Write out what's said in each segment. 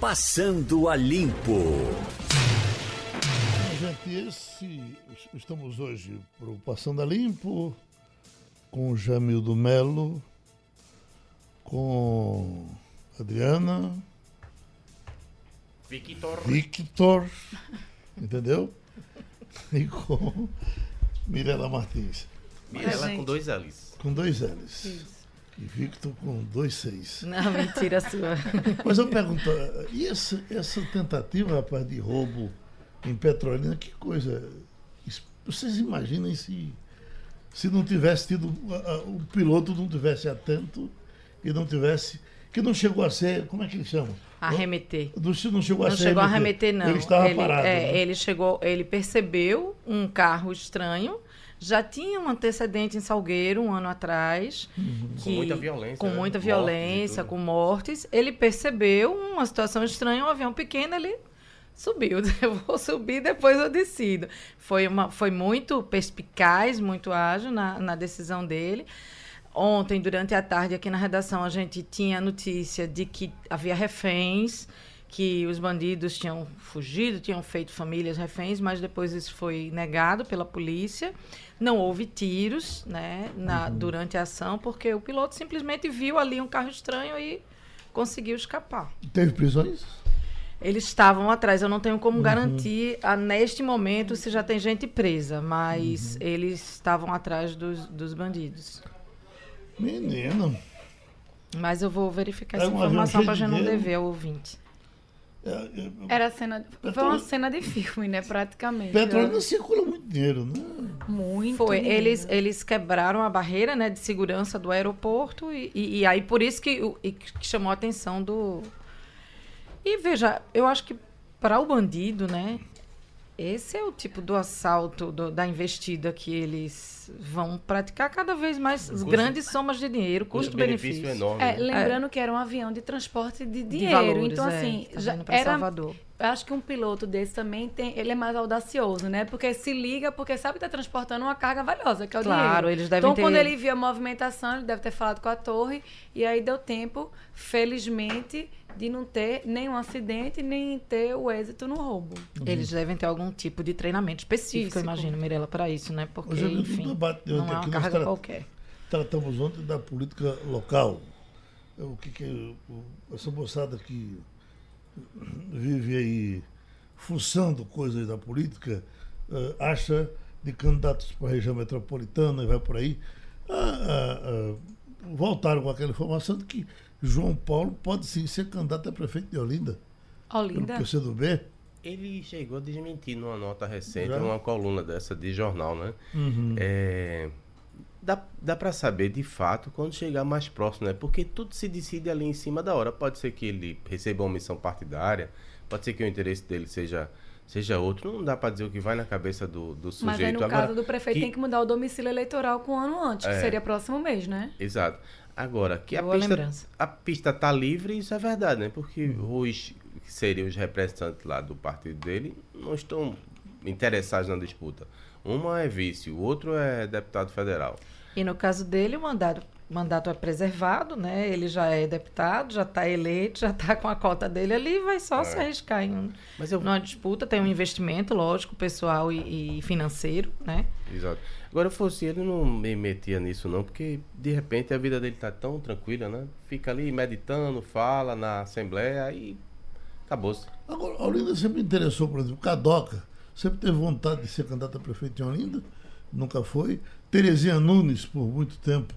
Passando a Limpo. Gente, esse, estamos hoje para o Passando a Limpo com o Jamildo Melo, com Adriana, Victor. Victor, entendeu? E com Mirela Martins, Mirela com dois L's. com dois L's. E Victor com dois seis. Não, mentira sua. Mas eu pergunto, e essa, essa tentativa, rapaz, de roubo em Petrolina, que coisa. Vocês imaginem se, se não tivesse tido, o piloto não tivesse atento e não tivesse. Que não chegou a ser. Como é que ele chama? Arremeter. Não, não chegou a Não ser. chegou a arremeter, não. Ele estava ele, parado. é, né? ele chegou, ele percebeu um carro estranho. Já tinha um antecedente em Salgueiro um ano atrás. Com muita violência, Com né? muita Mortes violência, tudo. com mortes. Ele percebeu uma situação estranha, um avião pequeno, ele subiu. Eu vou subir, depois eu decido. Foi, uma, foi muito perspicaz, muito ágil na, na decisão dele. Ontem, durante a tarde, aqui na redação, a gente tinha notícia de que havia reféns, que os bandidos tinham fugido, tinham feito famílias reféns, mas depois isso foi negado pela polícia. Não houve tiros né, na, durante a ação, porque o piloto simplesmente viu ali um carro estranho e conseguiu escapar. Teve prisões? Eles estavam atrás. Eu não tenho como garantir a, neste momento se já tem gente presa, mas eles estavam atrás dos, dos bandidos. Menino. Mas eu vou verificar É essa informação para já não dever ao ouvinte. É, é, Era cena. Foi uma cena de filme, né? Praticamente. Petrolina circula muito dinheiro, né? Muito. Foi, dinheiro. eles, eles quebraram a barreira né, de segurança do aeroporto e, e, e aí por isso que, e que chamou a atenção do... E veja, eu acho que para o bandido, né, esse é o tipo do assalto, do- da investida que eles vão praticar cada vez mais Custo- grandes somas de dinheiro, Custo-benefício custo-benefício. enorme. É, né? lembrando que era um avião de transporte de De dinheiro. valores, então, é, assim, tá já era. Salvador. Eu acho que um piloto desse também tem. Ele é mais audacioso, né? Porque se liga, porque sabe que tá transportando uma carga valiosa, que é o Claro, dinheiro. eles devem então, ter- quando ele viu a movimentação, ele deve ter falado com a torre. E aí deu tempo, felizmente, de não ter nenhum acidente, nem ter o êxito no roubo. Eles devem ter algum tipo de treinamento específico, eu Físico. imagino, Mirella, para isso, né? Porque, Hoje, enfim, debate de não é uma carga tra- qualquer. Tratamos ontem da política local. É O que, que o- essa moçada que vive aí fuçando coisas da política eh, acha de candidatos para a região metropolitana e vai por aí. Ah, ah, ah, voltaram com aquela informação de que João Paulo pode sim ser candidato a prefeito de Olinda, pelo Olinda. PCdoB. Ele chegou a desmentir numa nota recente, Já? numa coluna dessa de jornal, né? Uhum. É, dá dá para saber de fato quando chegar mais próximo, né? Porque tudo se decide ali em cima da hora. Pode ser que ele receba uma missão partidária, pode ser que o interesse dele seja, seja outro. Não dá para dizer o que vai na cabeça do, do sujeito. Mas aí, no Agora, caso do prefeito, que- tem que mudar o domicílio eleitoral com um ano antes, que É. seria próximo mês, né? Exato. Agora, que a Boa pista, lembrança. a pista tá livre, isso é verdade, né? Porque os que seriam os representantes lá do partido dele não estão interessados na disputa. Uma é vice, o outro é deputado federal. E no caso dele, o mandato, o mandato é preservado, né? Ele já é deputado, já está eleito, já está com a cota dele ali, vai só se arriscar em um- Mas eu numa disputa, tem um investimento, lógico, pessoal e, e financeiro, né? Exato. Agora, fosse ele, não me metia nisso, não, porque de repente a vida dele tá tão tranquila, né? Fica ali meditando, fala na Assembleia e acabou-se. Agora, a Olinda sempre interessou, por exemplo, Cadoca, sempre teve vontade de ser candidato a prefeito em Olinda, nunca foi. Terezinha Nunes, por muito tempo,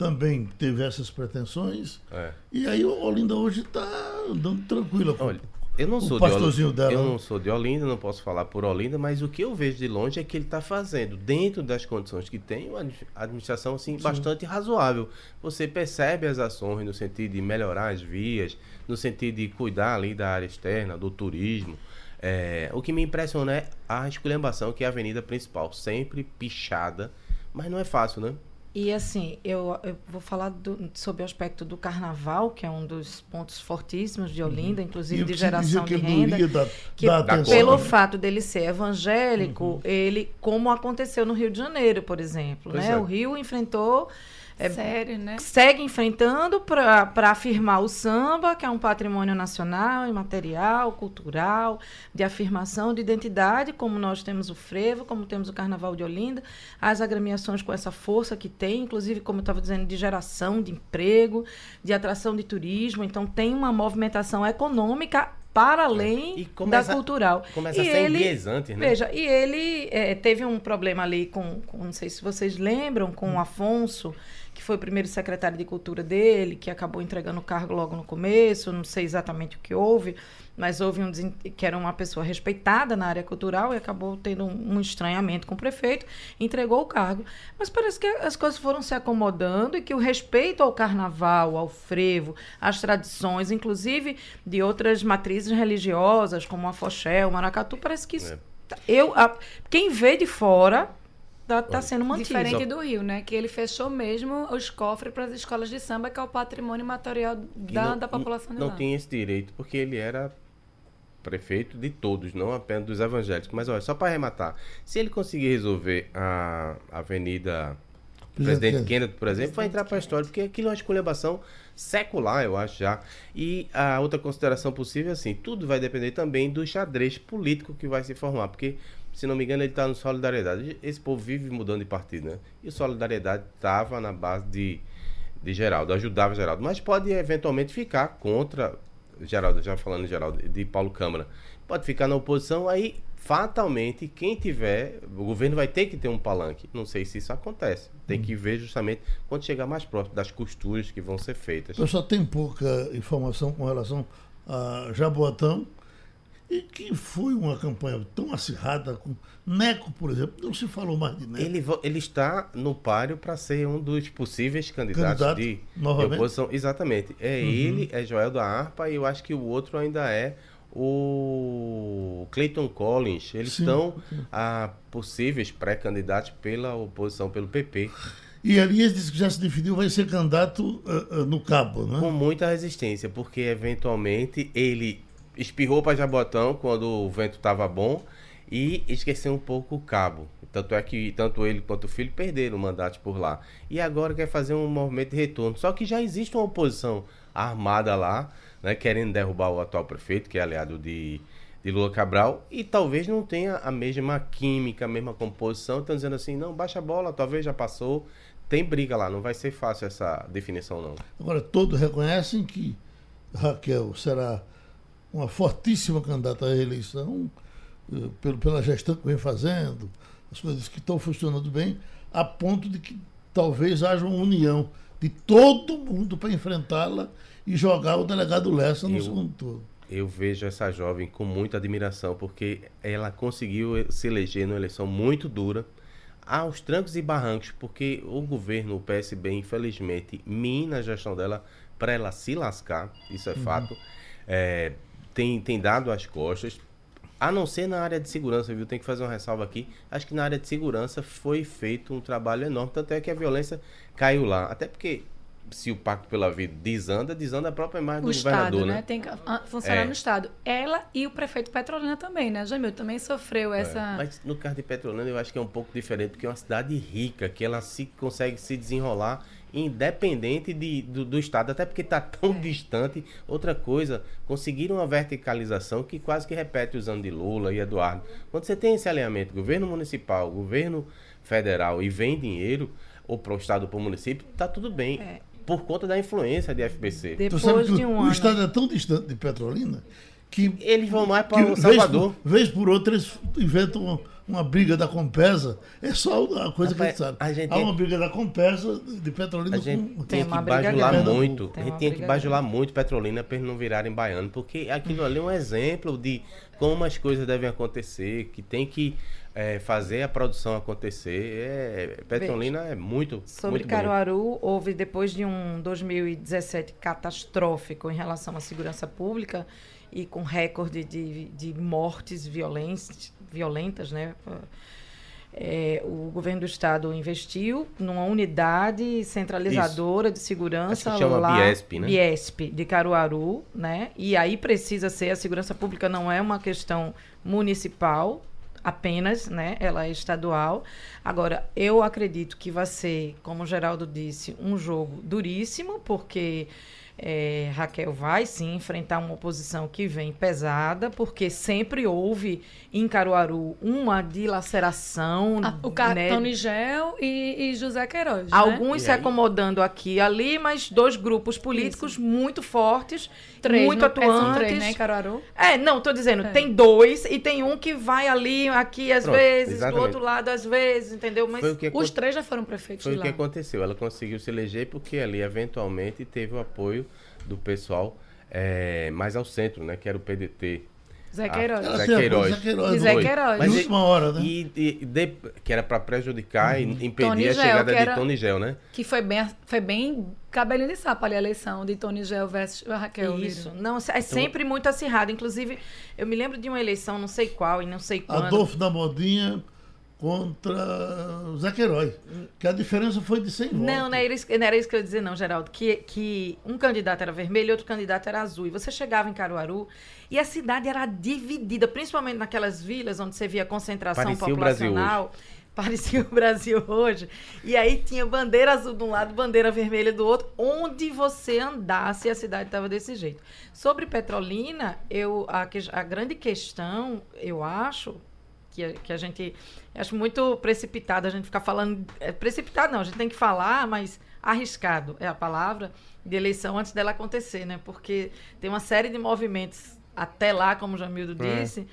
também teve essas pretensões. É. E aí o Olinda hoje está andando tranquila. Olha, eu não O sou de Olinda, dela, eu não sou de Olinda, não posso falar por Olinda, mas o que eu vejo de longe é que ele está fazendo, dentro das condições que tem, uma admi- administração assim, bastante razoável. Você percebe as ações no sentido de melhorar as vias, no sentido de cuidar ali da área externa, do turismo. É, o que me impressiona é a esculhambação, que é a avenida principal, sempre pichada, mas não é fácil, né? E assim, eu, eu vou falar do- sobre o aspecto do carnaval, que é um dos pontos fortíssimos de Olinda, inclusive E de geração que de renda. dar, que Da pelo né? fato dele ser evangélico, ele, como aconteceu no Rio de Janeiro, por exemplo, Pois né? é. O Rio enfrentou é, Sério, né? segue enfrentando para afirmar o samba, que é um patrimônio nacional, imaterial, cultural, de afirmação de identidade, como nós temos o frevo, como temos o Carnaval de Olinda, as agremiações com essa força que tem, inclusive, como eu estava dizendo, de geração de emprego, de atração de turismo. Então, tem uma movimentação econômica para além E da começa- cultural. Começa e a ser ele, enviesante, né? Veja, e ele eh, teve um problema ali com, com- não sei se vocês lembram, com o Afonso, que foi o primeiro secretário de cultura dele, que acabou entregando o cargo logo no começo, não sei exatamente o que houve, mas houve um que era uma pessoa respeitada na área cultural e acabou tendo um, um estranhamento com o prefeito, entregou o cargo. Mas parece que as coisas foram se acomodando e que o respeito ao carnaval, ao frevo, às tradições, inclusive de outras matrizes religiosas, como a Foché, o Maracatu, parece que isso É. eu, a- quem vê de fora tá, tá sendo mantido. Diferente do Rio, né? Que ele fechou mesmo os cofres para as escolas de samba, que é o patrimônio material da, não- da população de Não lá. tinha esse direito, porque ele era prefeito de todos, não apenas dos evangélicos. Mas olha, só para arrematar, se ele conseguir resolver a Avenida Presidente Kennedy. Kennedy, por exemplo, vai entrar para a história, porque aquilo é uma esculhambação secular, eu acho já. E a outra consideração possível é assim, tudo vai depender também do xadrez político que vai se formar, porque, se não me engano, ele está no Solidariedade. Esse povo vive mudando de partido, né? E o Solidariedade estava na base de, de Geraldo, ajudava Geraldo, mas pode eventualmente ficar contra Geraldo, já falando em Geraldo, de Paulo Câmara. Pode ficar na oposição, aí fatalmente quem tiver, o governo vai ter que ter um palanque. Não sei se isso acontece. Tem que ver justamente quando chegar mais próximo das costuras que vão ser feitas. O pessoal tem pouca informação com relação a Jaboatão e que foi uma campanha tão acirrada com Neco, por exemplo, não se falou mais de Neco. Ele, ele está no páreo para ser um dos possíveis candidatos Candidato, de, de novamente? oposição. Exatamente. É ele, é Joel da Harpa e eu acho que o outro ainda é o Clayton Collins. Eles Sim. estão a possíveis pré-candidatos pela oposição, pelo PP, E Elias disse que já se definiu, vai ser candidato ah, ah, no Cabo, né? com muita resistência, porque eventualmente ele espirrou para Jabotão quando o vento estava bom e esqueceu um pouco o cabo. Tanto é que tanto ele quanto o filho perderam mandatos por lá. E agora quer fazer um movimento de retorno. Só que já existe uma oposição armada lá, né, querendo derrubar o atual prefeito, que é aliado de, de Lula Cabral, e talvez não tenha a mesma química, a mesma composição. Estão dizendo assim, não, baixa a bola, talvez já passou. Tem briga lá, não vai ser fácil essa definição, não. Agora, todos reconhecem que Raquel será uma fortíssima candidata à reeleição, eh, pela gestão que vem fazendo, as coisas que estão funcionando bem, a ponto de que talvez haja uma união de todo mundo para enfrentá-la e jogar o delegado Lessa no Eu- segundo turno. Eu vejo essa jovem com muita admiração, porque ela conseguiu se eleger numa eleição muito dura, aos trancos e barrancos, porque o governo, o PSB, infelizmente, mina a gestão dela para ela se lascar, isso é fato. É, tem, tem dado as costas, a não ser na área de segurança, viu? Tem que fazer uma ressalva aqui. Acho que na área de segurança foi feito um trabalho enorme, tanto é que a violência caiu lá. Até porque se o Pacto pela Vida desanda, desanda a própria imagem O do Estado, governador, né? né? Tem que ah, funcionar É. no Estado. Ela e o prefeito Petrolina também, né? Jamil também sofreu É, essa. Mas no caso de Petrolina eu acho que é um pouco diferente, porque é uma cidade rica, que ela se consegue se desenrolar independente de, do, do Estado, até porque está tão distante. Outra coisa, conseguiram uma verticalização que quase que repete os anos de Lula e Eduardo. Quando você tem esse alinhamento, governo municipal, governo federal e vem dinheiro, ou para o Estado ou para o município, tá tudo bem. É. Por conta da influência de FBC. Tu Depois sabe que de o, um o ano. Estado é tão distante de Petrolina que Eles vão mais para o vez Salvador. por, vez por outra eles inventam uma, briga da Compesa. É só a coisa que a Rapaz, gente sabe. a gente Há tem- uma briga da Compesa de Petrolina A gente com. tem que briga bajular grande. muito. Tem a gente tem que bajular muito Petrolina para eles não virarem baiano, porque aquilo ali é um exemplo de como as coisas devem acontecer, que tem que é, fazer a produção acontecer. É, Petrolina é muito, Sobre muito bonito. Caruaru, houve, depois de um 2017 catastrófico em relação à segurança pública e com recorde de, de mortes violentas, violentas, né? É, o governo do estado investiu numa unidade centralizadora de segurança Acho que chama lá, Biesp, né? Biesp, de Caruaru, né? E aí precisa ser a segurança pública não é uma questão municipal, apenas, né? Ela é estadual. Agora, eu acredito que vai ser, como o Geraldo disse, um jogo duríssimo, porque é, Raquel vai sim enfrentar uma oposição que vem pesada, porque sempre houve em Caruaru uma dilaceração. Ah, o Cartão né? Gel e, e, José Queiroz. Né? Alguns né? se acomodando aqui e ali, mas dois grupos políticos Isso. muito fortes, três, muito atuantes. É, são três, né, Caruaru? É, não, estou dizendo, é. tem dois e tem um que vai ali, aqui às Pronto, vezes, exatamente. do outro lado às vezes, entendeu? Mas os três já foram prefeitos Foi o que aconteceu. Ela conseguiu se eleger porque ali, eventualmente, teve o apoio do pessoal é, mais ao centro, né? Que era o PDT. Zé Queiroz. Ah, Zé Queiroz. Zé Queiroz. Zé Queiroz. Mas última hora, né? E, e de, que era para prejudicar uhum. e impedir Tony a chegada Gel, de Tony Gel, né? Que foi bem, foi bem cabelinho de sapo ali a eleição de Tony Gel versus Raquel. Isso. Não, é então, sempre muito acirrado. Inclusive, eu me lembro de uma eleição, não sei qual e não sei quando. Adolfo da Modinha contra o Zé Queiroz. Que a diferença foi de 100 não, votos. Não, não era, isso, não era isso que eu ia dizer, não, Geraldo. Que, que um candidato era vermelho e outro candidato era azul. E você chegava em Caruaru e a cidade era dividida, principalmente naquelas vilas onde você via concentração Parecia populacional. Parecia o Brasil hoje. E aí tinha bandeira azul de um lado, bandeira vermelha do outro. Onde você andasse, a cidade estava desse jeito. Sobre Petrolina, eu, a, a grande questão, eu acho, que, que a gente. Acho muito precipitado a gente ficar falando. É, precipitado não, a gente tem que falar, mas arriscado é a palavra, de eleição antes dela acontecer, né? Porque tem uma série de movimentos até lá, como o Jamildo é. disse.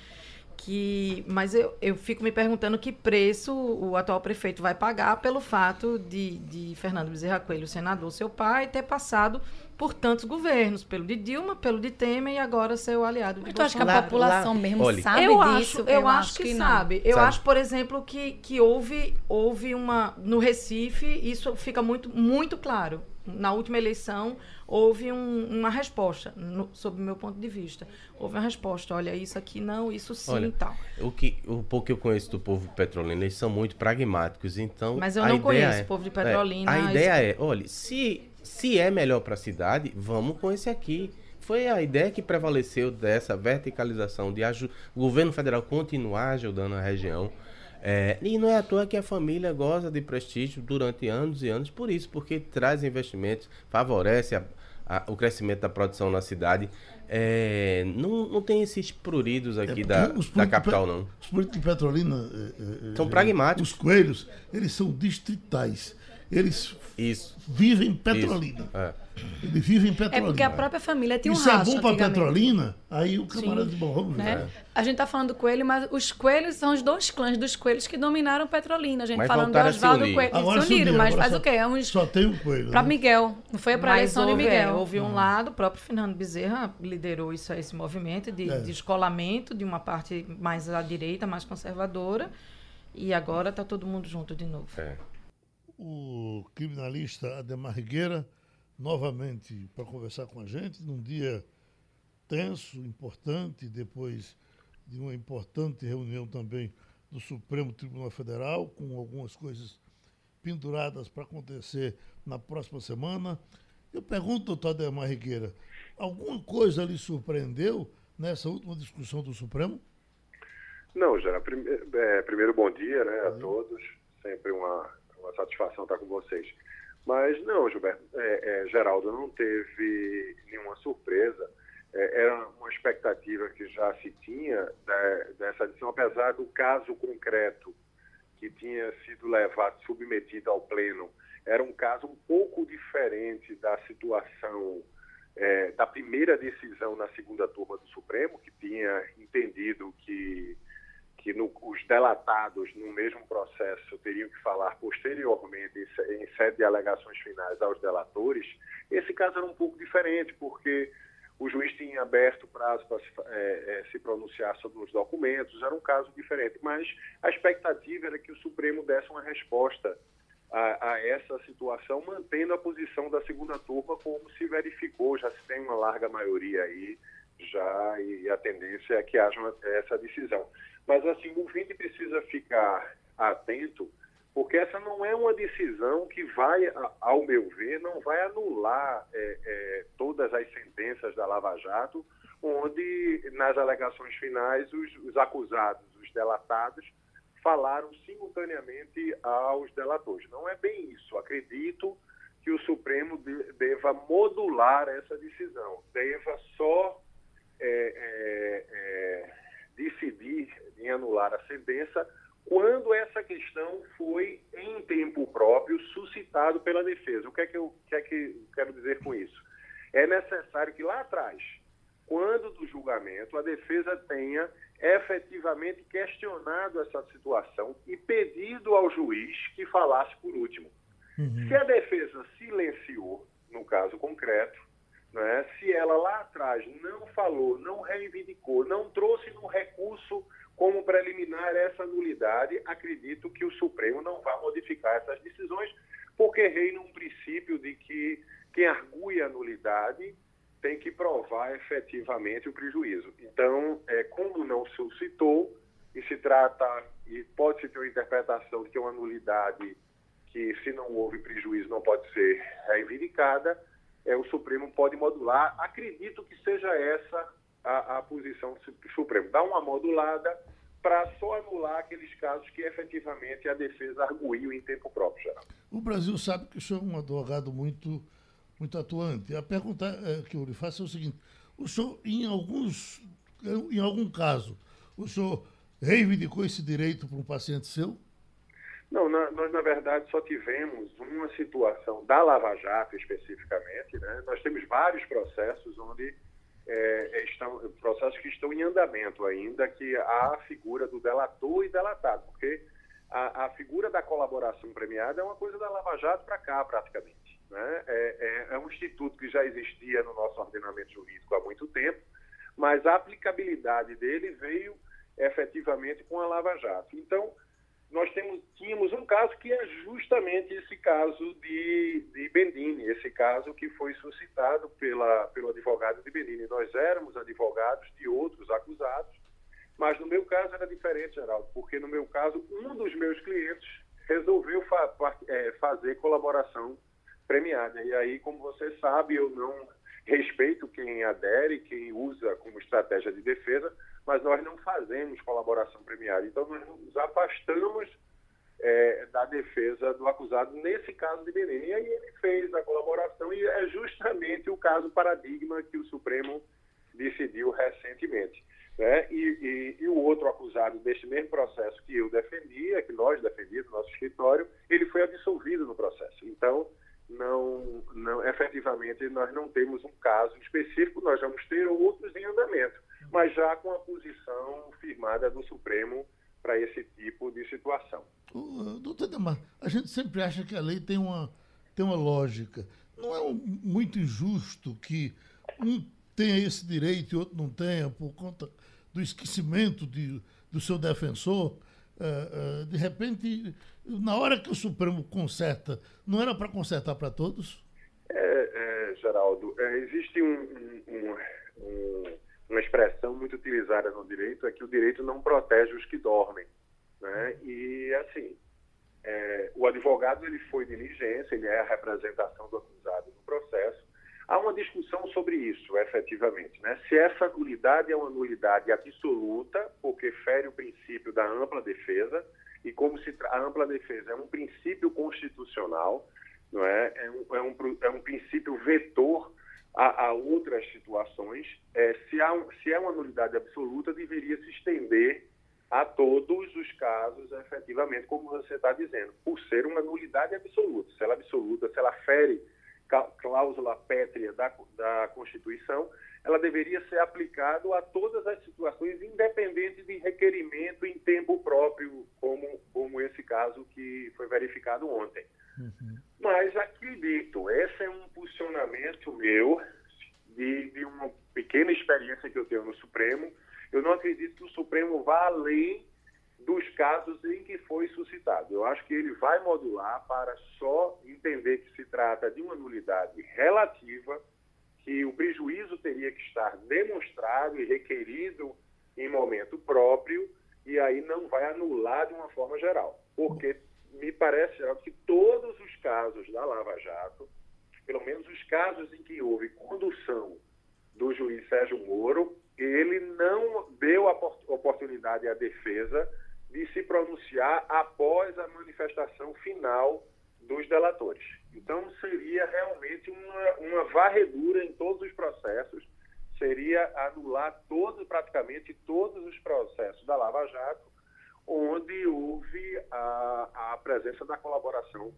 Que, mas eu, eu fico me perguntando que preço o atual prefeito vai pagar pelo fato de, de Fernando Bezerra Coelho, senador, seu pai, ter passado por tantos governos, pelo de Dilma, pelo de Temer e agora ser o aliado Mas tu acha que a população lá, mesmo olha, sabe eu disso? Acho, eu, eu acho, que, que sabe. Eu sabe. acho, por exemplo, que, que houve, houve uma... No Recife, isso fica muito, muito claro. Na última eleição, houve um, uma resposta, no, sob o meu ponto de vista. Houve uma resposta, olha, isso aqui não, isso sim olha, e tal. O, que, o pouco que eu conheço do povo petrolino, eles são muito pragmáticos, então... Mas eu não conheço é, o povo de Petrolina. É, a ideia é, olha, se se é melhor para a cidade, vamos com esse aqui. Foi a ideia que prevaleceu dessa verticalização, de o governo federal continuar ajudando a região. É, e não é à toa que a família goza de prestígio durante anos e anos por isso, porque traz investimentos, favorece a, a, o crescimento da produção na cidade. É, não, não tem esses pruridos aqui é da, da capital, não. Os políticos de Petrolina é, é, são pragmáticos. Os coelhos, eles são distritais. Eles isso. vivem em Petrolina. Isso. É. Ele vive em Petrolina. É porque a própria família tinha um Isso é bom para Petrolina, aí o camarada de bom, vamos ver. Né? A gente está falando do coelho, mas os coelhos são os dois clãs dos coelhos que dominaram Petrolina. A gente mas falando do Oswaldo Coelho. Agora se uniram, mas faz só, o quê? É uns... Só tem um coelho. Para né? Miguel. Não foi para a eleição houve, de Miguel. É, houve um lado, o próprio Fernando Bezerra liderou isso, esse movimento de, é. de escolamento de uma parte mais à direita, mais conservadora. E agora está todo mundo junto de novo. É o criminalista Ademar Rigueira novamente para conversar com a gente num dia tenso, importante, depois de uma importante reunião também do Supremo Tribunal Federal, com algumas coisas penduradas para acontecer na próxima semana. Eu pergunto, doutor Ademar Rigueira, alguma coisa lhe surpreendeu nessa última discussão do Supremo? Não, já. É, primeiro, bom dia né, a todos. Sempre uma satisfação estar com vocês. Mas não, Gilberto, é, é, Geraldo, não teve nenhuma surpresa. É, era uma expectativa que já se tinha de, dessa edição, apesar do caso concreto que tinha sido levado, submetido ao Pleno, era um caso um pouco diferente da situação é, da primeira decisão na segunda turma do Supremo, que tinha entendido que que no, os delatados no mesmo processo teriam que falar posteriormente em sede de alegações finais aos delatores, esse caso era um pouco diferente, porque o juiz tinha aberto prazo para se, é, é, se pronunciar sobre os documentos, era um caso diferente, mas a expectativa era que o Supremo desse uma resposta a, a, essa situação, mantendo a posição da segunda turma, como se verificou, já se tem uma larga maioria aí, já, e a tendência é que haja uma, essa decisão. Mas assim, o ouvinte precisa ficar atento, porque essa não é uma decisão que vai, ao meu ver, não vai anular é, é, todas as sentenças da Lava Jato, onde nas alegações finais os, os acusados, os delatados falaram simultaneamente aos delatores. Não é bem isso. Acredito que o Supremo de, deva modular essa decisão, deva só é, é, é, decidir em anular a sentença quando essa questão foi em tempo próprio suscitado pela defesa. O que é que eu, que é que quero dizer com isso? É necessário que lá atrás, quando do julgamento, a defesa tenha efetivamente questionado essa situação e pedido ao juiz que falasse por último. Uhum. Se a defesa silenciou, no caso concreto, né, se ela lá atrás não falou, não reivindicou, não trouxe no recurso como preliminar essa nulidade, acredito que o Supremo não vai modificar essas decisões, porque reina um princípio de que quem argui a nulidade tem que provar efetivamente o prejuízo. Então, é, como não suscitou, e se trata, e pode-se ter uma interpretação de que é uma nulidade que, se não houve prejuízo, não pode ser reivindicada, é, o Supremo pode modular. Acredito que seja essa a, a posição do Supremo. Dar uma modulada para só anular aqueles casos que efetivamente a defesa arguiu em tempo próprio. O Brasil sabe que o senhor é um advogado muito muito atuante. A pergunta é, que eu lhe faço é o seguinte: o senhor, em alguns, em algum caso, o senhor reivindicou esse direito para um paciente seu? Não, na, nós na verdade só tivemos uma situação da Lava Jato especificamente, né? Nós temos vários processos onde é, é estão processos que estão em andamento ainda, que há a figura do delator e delatado, porque a, a figura da colaboração premiada é uma coisa da Lava Jato para cá praticamente. Né? É, é, é um instituto que já existia no nosso ordenamento jurídico há muito tempo, mas a aplicabilidade dele veio efetivamente com a Lava Jato. Então, nós temos, tínhamos um caso que é justamente esse caso de, de Bendini, esse caso que foi suscitado pela, pelo advogado de Bendini. Nós éramos advogados de outros acusados, mas no meu caso era diferente, Geraldo, porque no meu caso, um dos meus clientes resolveu fa é, fazer colaboração premiada. E aí, como você sabe, eu não respeito quem adere, quem usa como estratégia de defesa, mas nós não fazemos colaboração premiada. Então, nós nos afastamos é, da defesa do acusado nesse caso de Belém. E aí ele fez a colaboração e é justamente o caso paradigma que o Supremo decidiu recentemente. Né? E, e, e, o outro acusado deste mesmo processo que eu defendia, que nós defendíamos no nosso escritório, ele foi absolvido no processo. Então, não, não, efetivamente, nós não temos um caso específico, nós vamos ter outros em andamento, mas já com a posição firmada do Supremo para esse tipo de situação. Uh, doutor Demar, a gente sempre acha que a lei tem uma, tem uma lógica. Não é um, muito injusto que um tenha esse direito e outro não tenha, por conta do esquecimento de, do seu defensor? Uh, uh, de repente, na hora que o Supremo conserta, não era para consertar para todos? É, é, Geraldo, é, existe um, um, um, uma expressão muito utilizada no direito, é que o direito não protege os que dormem. Né? E, assim, é, o advogado ele foi diligência, ele é a representação do acusado no processo, Há uma discussão sobre isso, efetivamente. Né? Se essa nulidade é uma nulidade absoluta, porque fere o princípio da ampla defesa, e como se a ampla defesa é um princípio constitucional, não é? É, um, é, um, é um princípio vetor a, a outras situações. É, se, há se é uma nulidade absoluta, deveria se estender a todos os casos, efetivamente, como você está dizendo, por ser uma nulidade absoluta. Se ela é absoluta, se ela fere cláusula pétrea da, da Constituição, ela deveria ser aplicada a todas as situações, independente de requerimento em tempo próprio, como, como esse caso que foi verificado ontem. Uhum. Mas acredito, esse é um posicionamento meu, de, de uma pequena experiência que eu tenho no Supremo. Eu não acredito que o Supremo vá além dos casos em que foi suscitado. Eu acho que ele vai modular para só entender que se trata de uma nulidade relativa, que o prejuízo teria que estar demonstrado e requerido em momento próprio, e aí não vai anular de uma forma geral. Porque me parece, Geraldo, que todos os casos da Lava Jato, pelo menos os casos em que houve condução do juiz Sérgio Moro, ele não deu a oportunidade à defesa de se pronunciar após a manifestação final dos delatores. Então, seria realmente uma, uma varredura em todos os processos, seria anular todo, praticamente todos os processos da Lava Jato, onde houve a, a presença da colaboração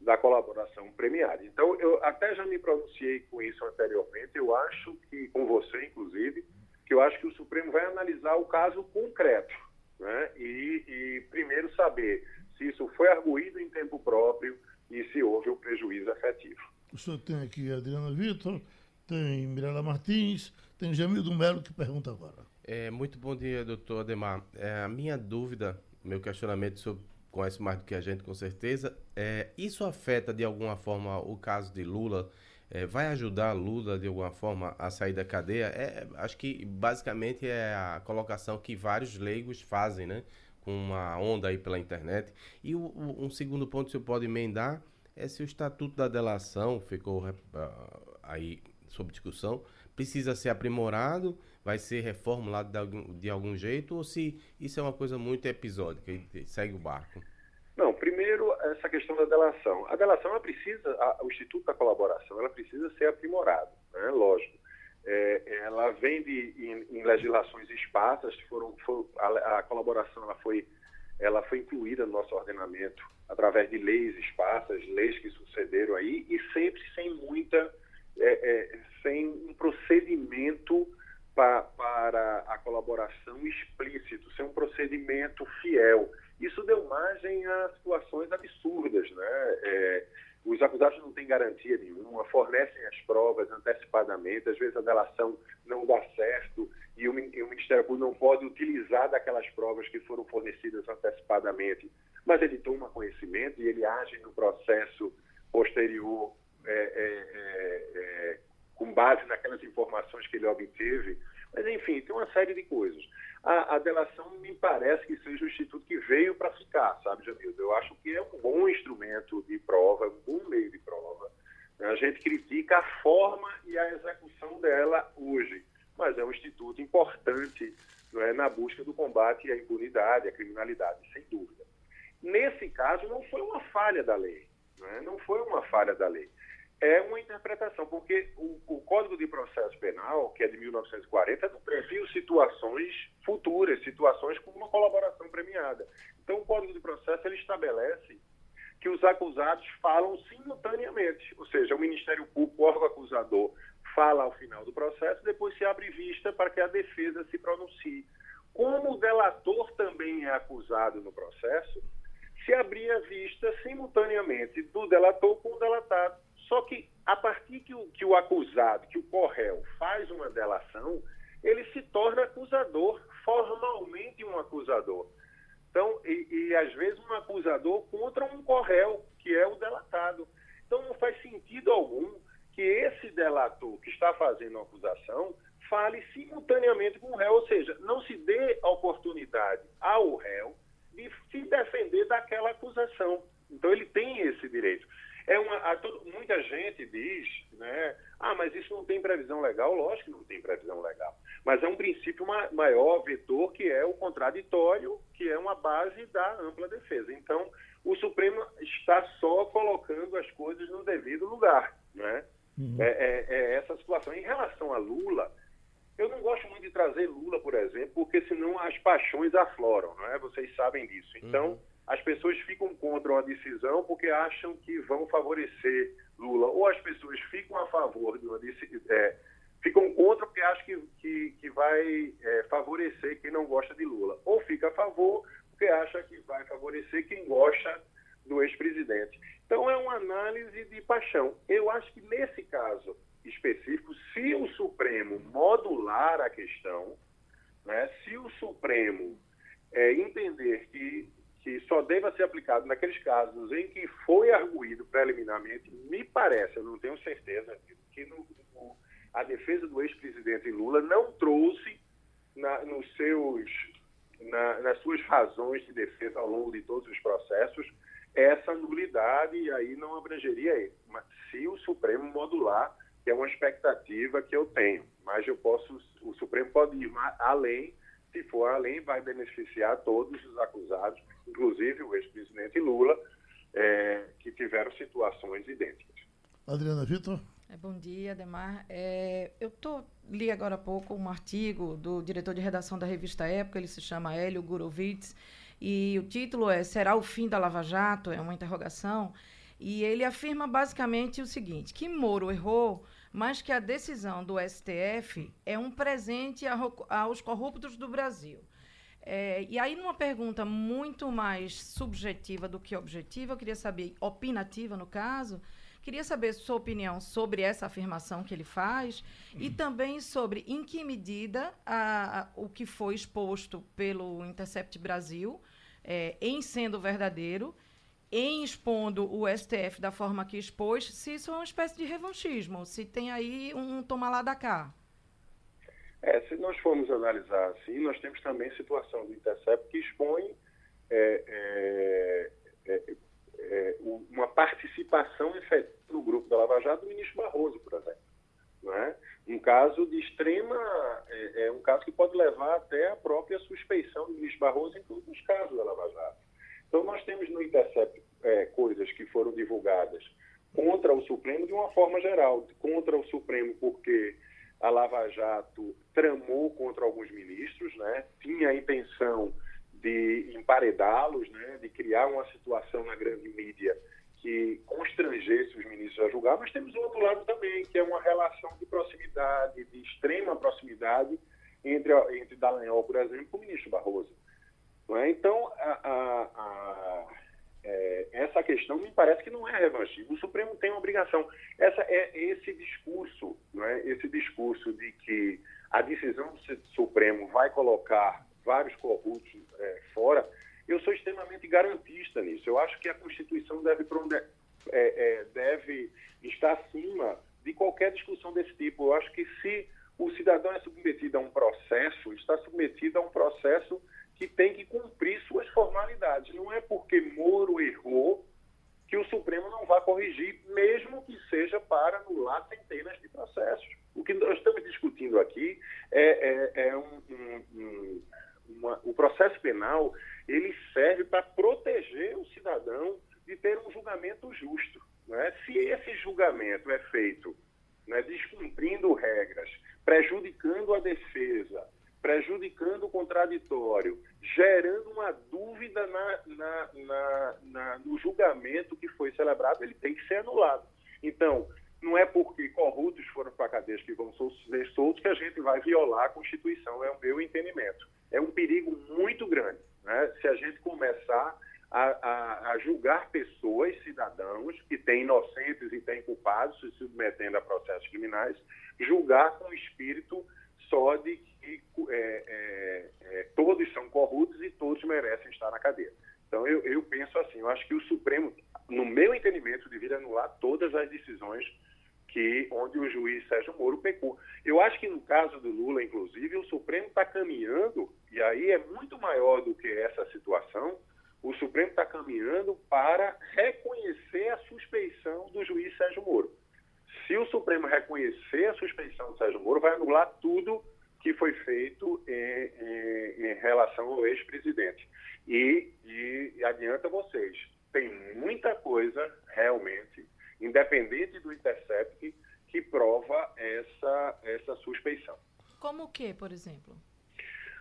da colaboração premiada. Então, eu até já me pronunciei com isso anteriormente, eu acho que, com você inclusive, que eu acho que o Supremo vai analisar o caso concreto, né? e, e primeiro saber se isso foi arguído em tempo próprio e se houve o prejuízo efetivo. O senhor tem aqui a Adriana Vitor, tem Mirela Martins, tem Jamildo Melo que pergunta agora. É, muito bom dia, doutor Ademar. É, a minha dúvida, meu questionamento sobre conhece mais do que a gente, com certeza. É, isso afeta de alguma forma o caso de Lula? É, vai ajudar Lula de alguma forma a sair da cadeia? É, acho que basicamente é a colocação que vários leigos fazem, né? Com uma onda aí pela internet. E o, um segundo ponto que você pode emendar é se o estatuto da delação ficou uh, aí sob discussão, precisa ser aprimorado, vai ser reformulado de algum, de algum jeito, ou se isso é uma coisa muito episódica e segue o barco? Não, primeiro, essa questão da delação. A delação, ela precisa, a, o Instituto da Colaboração, ela precisa ser aprimorada, né? lógico. É, ela vem de, em, em legislações esparsas, foram, foram a, a, colaboração ela foi, ela foi incluída no nosso ordenamento através de leis esparsas, leis que sucederam aí, e sempre sem muita, é, é, sem um procedimento pa, para a colaboração explícito, sem um procedimento fiel. Isso deu margem a situações absurdas, né? É, os acusados não têm garantia nenhuma, fornecem as provas antecipadamente, às vezes a delação não dá certo e o, e o Ministério Público não pode utilizar daquelas provas que foram fornecidas antecipadamente, mas ele toma conhecimento e ele age no processo posterior é, é, é, é com base naquelas informações que ele obteve. Mas, enfim, tem uma série de coisas. A, a delação me parece que seja o instituto que veio para ficar, sabe, Jamildo? Eu acho que é um bom instrumento de prova, um bom meio de prova. A gente critica a forma e a execução dela hoje, mas é um instituto importante não é, na busca do combate à impunidade, à criminalidade, sem dúvida. Nesse caso, não foi uma falha da lei. Não, é? não foi uma falha da lei é uma interpretação, porque o, o, Código de Processo Penal, que é de 1940, não previu situações futuras, situações com uma colaboração premiada. Então, o Código de Processo ele estabelece que os acusados falam simultaneamente, ou seja, o Ministério Público, o órgão acusador, fala ao final do processo, depois se abre vista para que a defesa se pronuncie. Como o delator também é acusado no processo, se abria vista simultaneamente do delator com o delatado. Só que a partir que o, que o acusado, que o corréu faz uma delação, ele se torna acusador, formalmente um acusador. Então, e, e às vezes um acusador contra um corréu, que é o delatado. Então não faz sentido algum que esse delator que está fazendo a acusação fale simultaneamente com o réu, ou seja, não se dê a oportunidade ao réu de se defender daquela acusação. Então ele tem esse direito. É uma, a, todo, muita gente diz, né, ah, mas isso não tem previsão legal. Lógico que não tem previsão legal. Mas é um princípio ma, maior, vetor, que é o contraditório, que é uma base da ampla defesa. Então, o Supremo está só colocando as coisas no devido lugar. Né? Uhum. É, é, é essa situação. Em relação a Lula, eu não gosto muito de trazer Lula, por exemplo, porque senão as paixões afloram, não é? Vocês sabem disso. Então, uhum as pessoas ficam contra uma decisão porque acham que vão favorecer Lula, ou as pessoas ficam a favor de uma decisão, é, ficam contra porque acham que, que, que vai é, favorecer quem não gosta de Lula, ou fica a favor porque acha que vai favorecer quem gosta do ex-presidente. Então é uma análise de paixão. Eu acho que nesse caso específico, se o Supremo modular a questão, né, se o Supremo é, entender que que só deva ser aplicado naqueles casos em que foi arguído preliminarmente, me parece, eu não tenho certeza, que no, no, a defesa do ex-presidente Lula não trouxe na, nos seus, na, nas suas razões de defesa ao longo de todos os processos essa nulidade e aí não abrangeria ele. Mas se o Supremo modular, que é uma expectativa que eu tenho, mas eu posso, o Supremo pode ir além se for além, vai beneficiar todos os acusados, inclusive o ex-presidente Lula, é, que tiveram situações idênticas. Adriana Vitor? É, bom dia, Ademar. É, eu tô, li agora há pouco um artigo do diretor de redação da revista Época, ele se chama Hélio Gurovitz, e o título é Será o fim da Lava Jato? É uma interrogação. E ele afirma basicamente o seguinte: que Moro errou, mas que a decisão do STF é um presente aos corruptos do Brasil. É, e aí, numa pergunta muito mais subjetiva do que objetiva, eu queria saber, opinativa no caso, Queria saber sua opinião sobre essa afirmação que ele faz e também sobre em que medida a, a, o que foi exposto pelo Intercept Brasil, é, em sendo verdadeiro, em expondo o STF da forma que expôs, se isso é uma espécie de revanchismo, se tem aí um tomar lá da cá. É, se nós formos analisar assim, nós temos também situação do Intercept que expõe é, é, é é, uma participação efetiva no grupo da Lava Jato do ministro Barroso, por exemplo. Não é? Um caso de extrema. É, é, um caso que pode levar até a própria suspeição do ministro Barroso em todos os casos da Lava Jato. Então, nós temos no Intercept coisas que foram divulgadas contra o Supremo de uma forma geral. Contra o Supremo, porque a Lava Jato tramou contra alguns ministros, né? tinha a intenção de emparedá-los, né, de criar uma situação na grande mídia que constrangesse os ministros a julgar, mas temos o outro lado também, que é uma relação de proximidade, de extrema proximidade entre, entre Dallagnol, por exemplo, e o ministro Barroso. Não é? Então, a, a, a, é, essa questão me parece que não é revanchismo. O Supremo tem uma obrigação. Essa é esse discurso, não é? esse discurso de que a decisão do Supremo vai colocar vários corruptos é, fora, eu sou extremamente garantista nisso. Eu acho que a Constituição deve, é, é, deve estar acima de qualquer discussão desse tipo. Eu acho que se o cidadão é submetido a um processo, está submetido a um processo que tem que cumprir suas formalidades. Não é porque Moro errou que o Supremo não vai corrigir, mesmo que seja para anular centenas de processos. O que nós estamos discutindo aqui é, é, é um, um, um uma, o processo penal ele serve para proteger o cidadão de ter um julgamento justo. Né? Se esse julgamento é feito né, descumprindo regras, prejudicando a defesa, prejudicando o contraditório, gerando uma dúvida na, na, na, na, no julgamento que foi celebrado, ele tem que ser anulado. Então, não é porque corruptos foram para a cadeia que vão ser soltos que a gente vai violar a Constituição, é o meu entendimento é um perigo muito grande. Né? Se a gente começar a, a, a, julgar pessoas, cidadãos, que têm inocentes e têm culpados, se submetendo a processos criminais, julgar com o espírito só de que é, é, é, todos são corruptos e todos merecem estar na cadeia. Então, eu, eu penso assim, eu acho que o Supremo, no meu entendimento, deveria anular todas as decisões que onde o juiz Sérgio Moro pecou. Eu acho que no caso do Lula, inclusive, o Supremo está caminhando, e aí é muito maior do que essa situação, o Supremo está caminhando para reconhecer a suspeição do juiz Sérgio Moro. Se o Supremo reconhecer a suspeição do Sérgio Moro, vai anular tudo que foi feito em, em, em relação ao ex-presidente. E, e adianta vocês, tem muita coisa realmente independente do Intercept, que prova essa, essa suspeição. Como o que, por exemplo?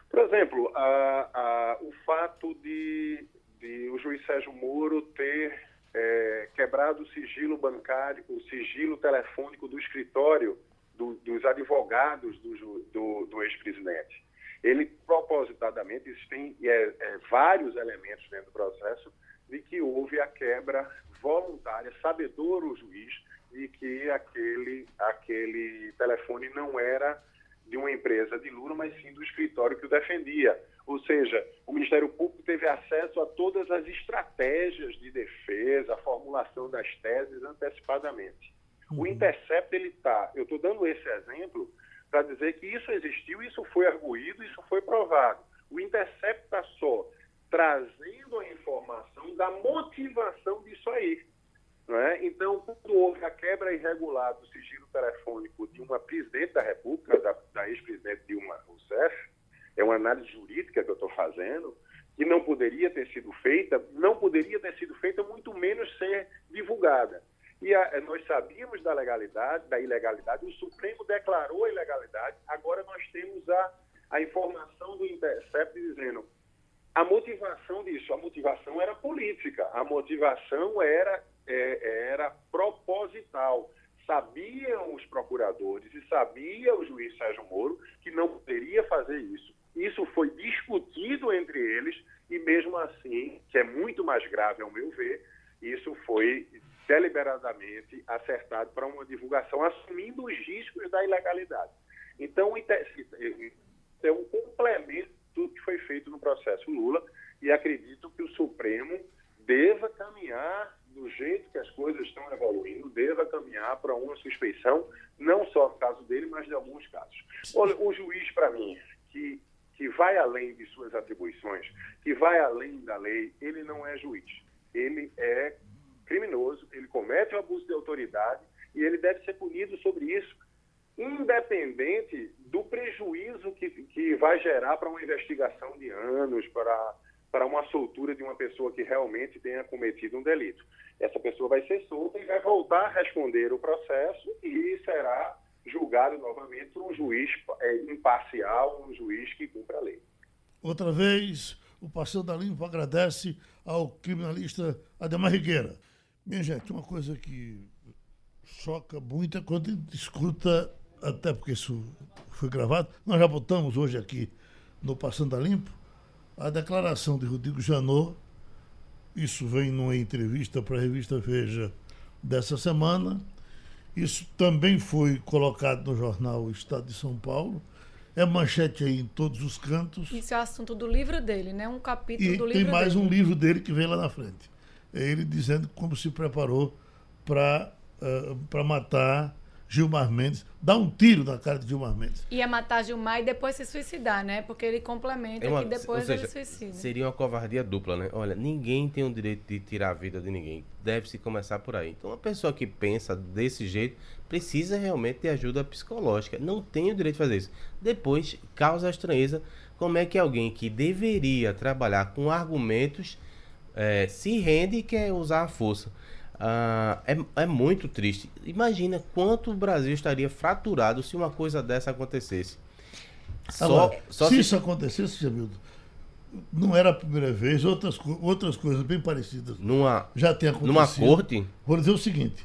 Por exemplo, a, a, o fato de, de o juiz Sérgio Moro ter é, quebrado o sigilo bancário, o sigilo telefônico do escritório do, dos advogados do, do, do ex-presidente. Ele, propositadamente, existem é, é, vários elementos dentro do processo de que houve a quebra voluntária, sabedor o juiz de que aquele, aquele telefone não era de uma empresa de Lula, mas sim do escritório que o defendia. Ou seja, o Ministério Público teve acesso a todas as estratégias de defesa, a formulação das teses antecipadamente. O uhum. Intercept, ele está, eu estou dando esse exemplo para dizer que isso existiu, isso foi arguído, isso foi provado. O Intercept está só trazendo a informação da motivação disso aí. É? Então, quando houve a quebra irregular do sigilo telefônico de uma presidente da República, da, da ex-presidente Dilma Rousseff, é uma análise jurídica que eu estou fazendo, que não poderia ter sido feita, não poderia ter sido feita, muito menos ser divulgada. E a, nós sabíamos da legalidade, da ilegalidade, o Supremo declarou a ilegalidade, agora nós temos a, a informação do Intercept dizendo a motivação disso, a motivação era política, a motivação era, é, era proposital. Sabiam os procuradores e sabia o juiz Sérgio Moro que não poderia fazer isso. Isso foi discutido entre eles e, mesmo assim, que é muito mais grave ao meu ver, isso foi deliberadamente acertado para uma divulgação, assumindo os riscos da ilegalidade. Então, é um complemento tudo que foi feito no processo Lula e acredito que o Supremo deva caminhar do jeito que as coisas estão evoluindo, deva caminhar para uma suspeição, não só no caso dele, mas de alguns casos. Olha, o juiz, para mim, que, que vai além de suas atribuições, que vai além da lei, é juiz. Ele é criminoso, ele comete o abuso de autoridade e ele deve ser punido sobre isso independente do prejuízo que, que vai gerar para uma investigação de anos, para, para uma soltura de uma pessoa que realmente tenha cometido um delito. Essa pessoa vai ser solta e vai voltar a responder o processo e será julgado novamente por um juiz é, imparcial, um juiz que cumpra a lei. Outra vez, Passeio da Limpo agradece ao criminalista Ademar Rigueira. Minha gente, uma coisa que choca muito é quando a gente escuta até porque isso foi gravado, nós já botamos hoje aqui no Passando a Limpo a declaração de Rodrigo Janot, isso vem numa entrevista para a revista Veja dessa semana, isso também foi colocado no jornal Estado de São Paulo, é manchete aí em todos os cantos. Isso é assunto do livro dele, né? Um capítulo e do livro tem mais dele. um livro dele que vem lá na frente. É ele dizendo como se preparou para uh, para matar Gilmar Mendes, dá um tiro na cara de Gilmar Mendes. Ia matar Gilmar e depois se suicidar, né? Porque ele complementa é uma, que depois seja, ele suicida. Seria uma covardia dupla, né? Olha, ninguém tem o direito de tirar a vida de ninguém. Deve-se começar por aí. Então, uma pessoa que pensa desse jeito precisa realmente de ajuda psicológica. Não tem o direito de fazer isso. Depois, causa estranheza como é que alguém que deveria trabalhar com argumentos é, se rende e quer usar a força. Uh, é, é muito triste. Imagina quanto o Brasil estaria fraturado se uma coisa dessa acontecesse. Só, só se, se, isso acontecesse, Jamildo, não era a primeira vez, outras, outras coisas bem parecidas numa, já tem acontecido. Numa corte? Vou dizer o seguinte: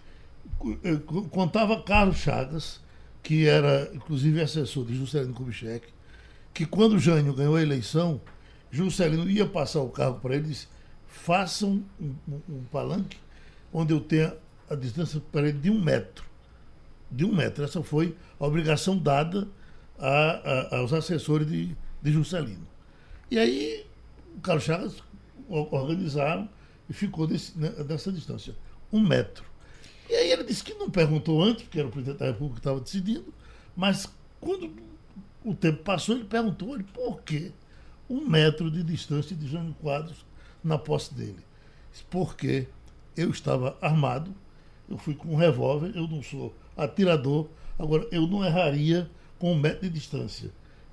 contava Carlos Chagas, que era inclusive assessor de Juscelino Kubitschek, que quando Jânio ganhou a eleição, Juscelino ia passar o cargo para ele e disse: façam um, um, um palanque onde eu tenha a distância para ele de um metro. De um metro. Essa foi a obrigação dada a, a, aos assessores de, de Juscelino. E aí o Carlos Chagas organizaram e ficou desse, né, dessa distância. Um metro. E aí ele disse que não perguntou antes, porque era o presidente da República que estava decidindo, mas quando o tempo passou, ele perguntou ele, por que um metro de distância de Jânio Quadros na posse dele. Porque eu estava armado, eu fui com um revólver, eu não sou atirador, agora eu não erraria com um metro de distância.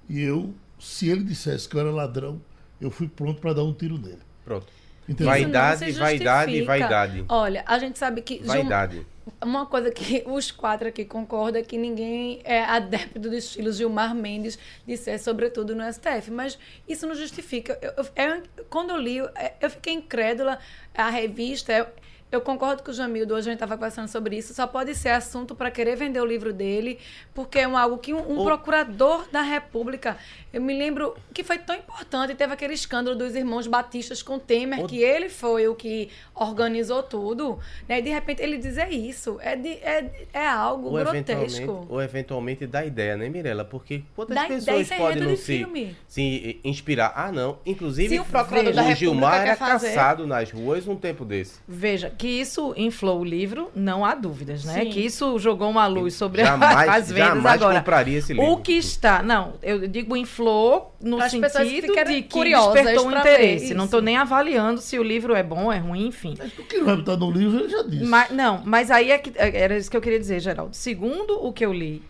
E eu, se ele dissesse que eu era ladrão, eu fui pronto para dar um tiro nele. Pronto. Entendeu? Vaidade, vaidade, vaidade. Olha, a gente sabe que. Vaidade. Uma coisa que os quatro aqui concordam é que ninguém é adepto do estilo Gilmar Mendes de ser, sobretudo no STF. Mas isso não justifica. Eu, eu, eu, quando eu li, eu fiquei incrédula. A revista. Eu concordo com o Jamildo, hoje a gente estava conversando sobre isso. Só pode ser assunto para querer vender o livro dele, porque é um, algo que um, um procurador da República. Eu me lembro que foi tão importante. Teve aquele escândalo dos irmãos Batistas com Temer, o... que ele foi o que organizou tudo. Né? E de repente ele dizer isso é, de, é, é algo ou grotesco. Eventualmente, ou eventualmente dá ideia, né, Mirella? Porque quantas dá pessoas podem não se, se inspirar? Ah, não. Inclusive, o, o Gilmar era caçado nas ruas um tempo desse. Veja, que isso inflou o livro, não há dúvidas, né? Sim. Que isso jogou uma luz sobre jamais, as vendas jamais agora. compraria esse livro. O que está, não, eu digo inflou no as sentido de que despertou interesse. Não estou nem avaliando se o livro é bom, é ruim, enfim. Mas o que não vai estar no livro, ele já disse. Mas, não, mas aí é que, era isso que eu queria dizer, Geraldo. Segundo o que eu li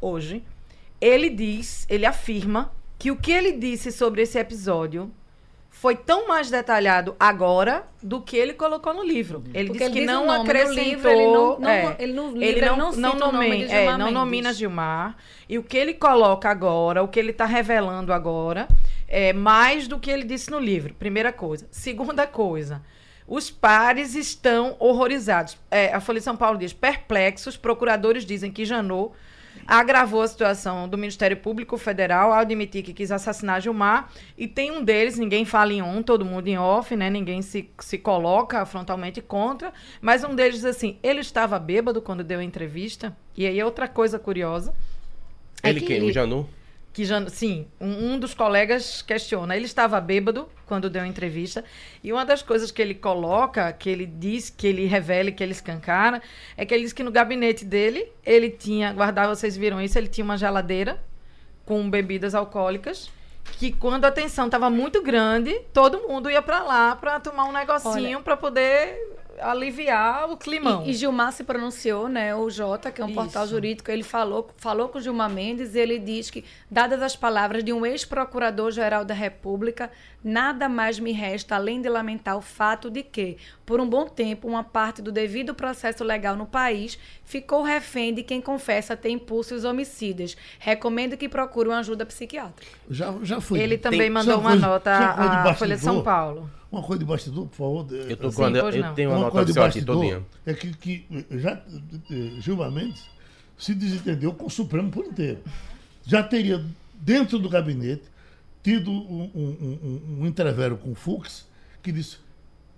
hoje, ele diz, ele afirma que o que ele disse sobre esse episódio foi tão mais detalhado agora do que ele colocou no livro. Ele Porque disse que ele diz não acrescentou. livro ele não- não- é, ele no livro ele ele não, não nome é, não nomina Gilmar. E o que ele coloca agora, o que ele está revelando agora, é mais do que ele disse no livro. Primeira coisa. Segunda coisa. Os pares estão horrorizados. É, a Folha de São Paulo diz: perplexos, procuradores dizem que Janot agravou a situação do Ministério Público Federal ao admitir que quis assassinar Gilmar. E tem um deles, ninguém fala em um, todo mundo em off, né? Ninguém se, se coloca frontalmente contra. Mas um deles diz assim: ele estava bêbado quando deu a entrevista. E aí, outra coisa curiosa. é Ele que quem? O Janu? Que já, sim, um, um dos colegas questiona. Ele estava bêbado quando deu a entrevista. E uma das coisas que ele coloca, que ele diz, que ele revela, que ele escancara, é que ele diz que no gabinete dele, ele tinha, guardava, vocês viram isso, ele tinha uma geladeira com bebidas alcoólicas. Que quando a tensão estava muito grande, todo mundo ia para lá para tomar um negocinho para poder aliviar o climão. E, e Gilmar se pronunciou, né? O Jota, que é um Isso. portal jurídico, ele falou, falou com Gilmar Mendes e ele diz que, dadas as palavras de um ex-procurador-geral da República, nada mais me resta além de lamentar o fato de que, por um bom tempo, uma parte do devido processo legal no país ficou refém de quem confessa ter impulsos homicidas. Recomendo que procure uma ajuda psiquiátrica. Já, já foi. Ele também Tem- mandou uma nota à Folha de São? Paulo. Uma coisa de bastidor, por favor. Eu, tô Sim, com eu não. tenho uma, uma nota coisa de oficial aqui todinha. é que, que já Gilmar Mendes se desentendeu com o Supremo por inteiro. Já teria, dentro do gabinete, tido um, um, um, um intervério com o Fux, que disse,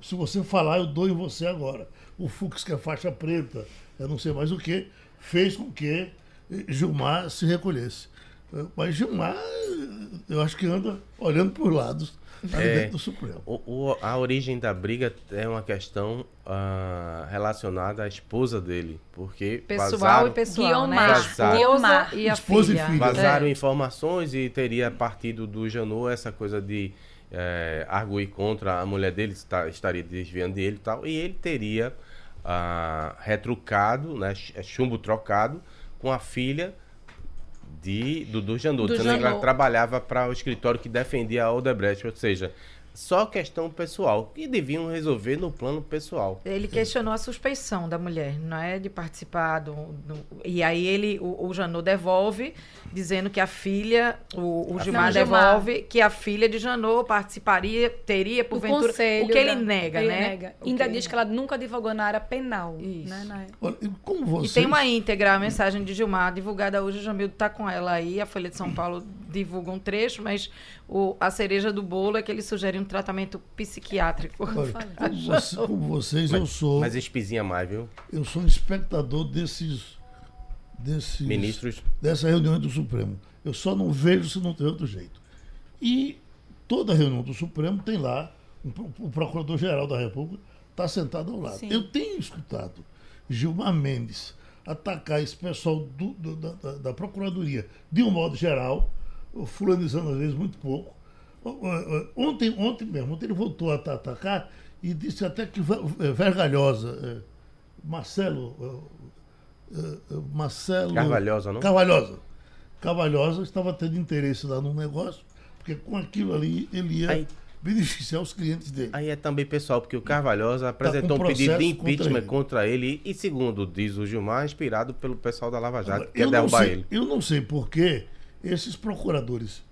se você falar, eu dou em você agora. O Fux, que é faixa preta, eu não sei mais o que, fez com que eh, Gilmar se recolhesse. Eh, Mas Gilmar, eh, eu acho que anda olhando por lados ali É. dentro do Supremo. O- o- a origem da briga é uma questão ah, relacionada à esposa dele, porque Pessoal vazaram, e pessoal, né? A Guiomar. Vazaram. esposa e a Esposa e filha. filha. vazaram É. informações e teria partido do Janot essa coisa de eh, arguir contra a mulher dele, está- estaria desviando dele e tal, e ele teria ah, retrucado, né, ch- chumbo trocado, com a filha de, do Janot, ela Janot. trabalhava para o escritório que defendia a Odebrecht, ou seja, só questão pessoal, que deviam resolver no plano pessoal. Ele questionou a suspeição da mulher, não é? De participar do. do- e aí ele, o, o Janot devolve, dizendo que a filha, o, o Gilmar filha. Gilmar. devolve que a filha de Janot participaria, teria, porventura. conselho o que ele da- nega, ele né? nega. O Ainda ele diz que ela nunca advogou na área penal. Isso. Né, na- Olha, e como E vocês... tem uma íntegra, a mensagem de Gilmar, divulgada hoje, o Jamildo está com ela aí, a Folha de São Paulo divulga um trecho, mas o, a cereja do bolo é que ele sugere um tratamento psiquiátrico. Olha, como, você- como vocês, eu sou, Mas espizinha mais, viu? eu sou um espectador desses, desses Ministros. dessa reunião do Supremo. Eu só não vejo se não tem outro jeito. E toda reunião do Supremo tem lá um o Procurador-Geral da República está sentado ao lado. Sim. Eu tenho escutado Gilmar Mendes atacar esse pessoal do- do- da- da Procuradoria de um modo geral, fulanizando às vezes muito pouco. Ontem, ontem mesmo, ontem ele voltou a ata- atacar e disse até que eh, Vergalhosa, eh, Marcelo, eh, Marcelo Carvalhosa, não? Carvalhosa. Carvalhosa estava tendo interesse lá no negócio, porque com aquilo ali ele ia Aí- beneficiar os clientes dele. Aí é também pessoal, porque o Carvalhosa apresentou com um pedido de processo contra impeachment ele. contra ele. e, segundo diz o Gilmar, inspirado pelo pessoal da Lava Jato, Agora, que quer derrubar sei, ele. eu não sei por que esses procuradores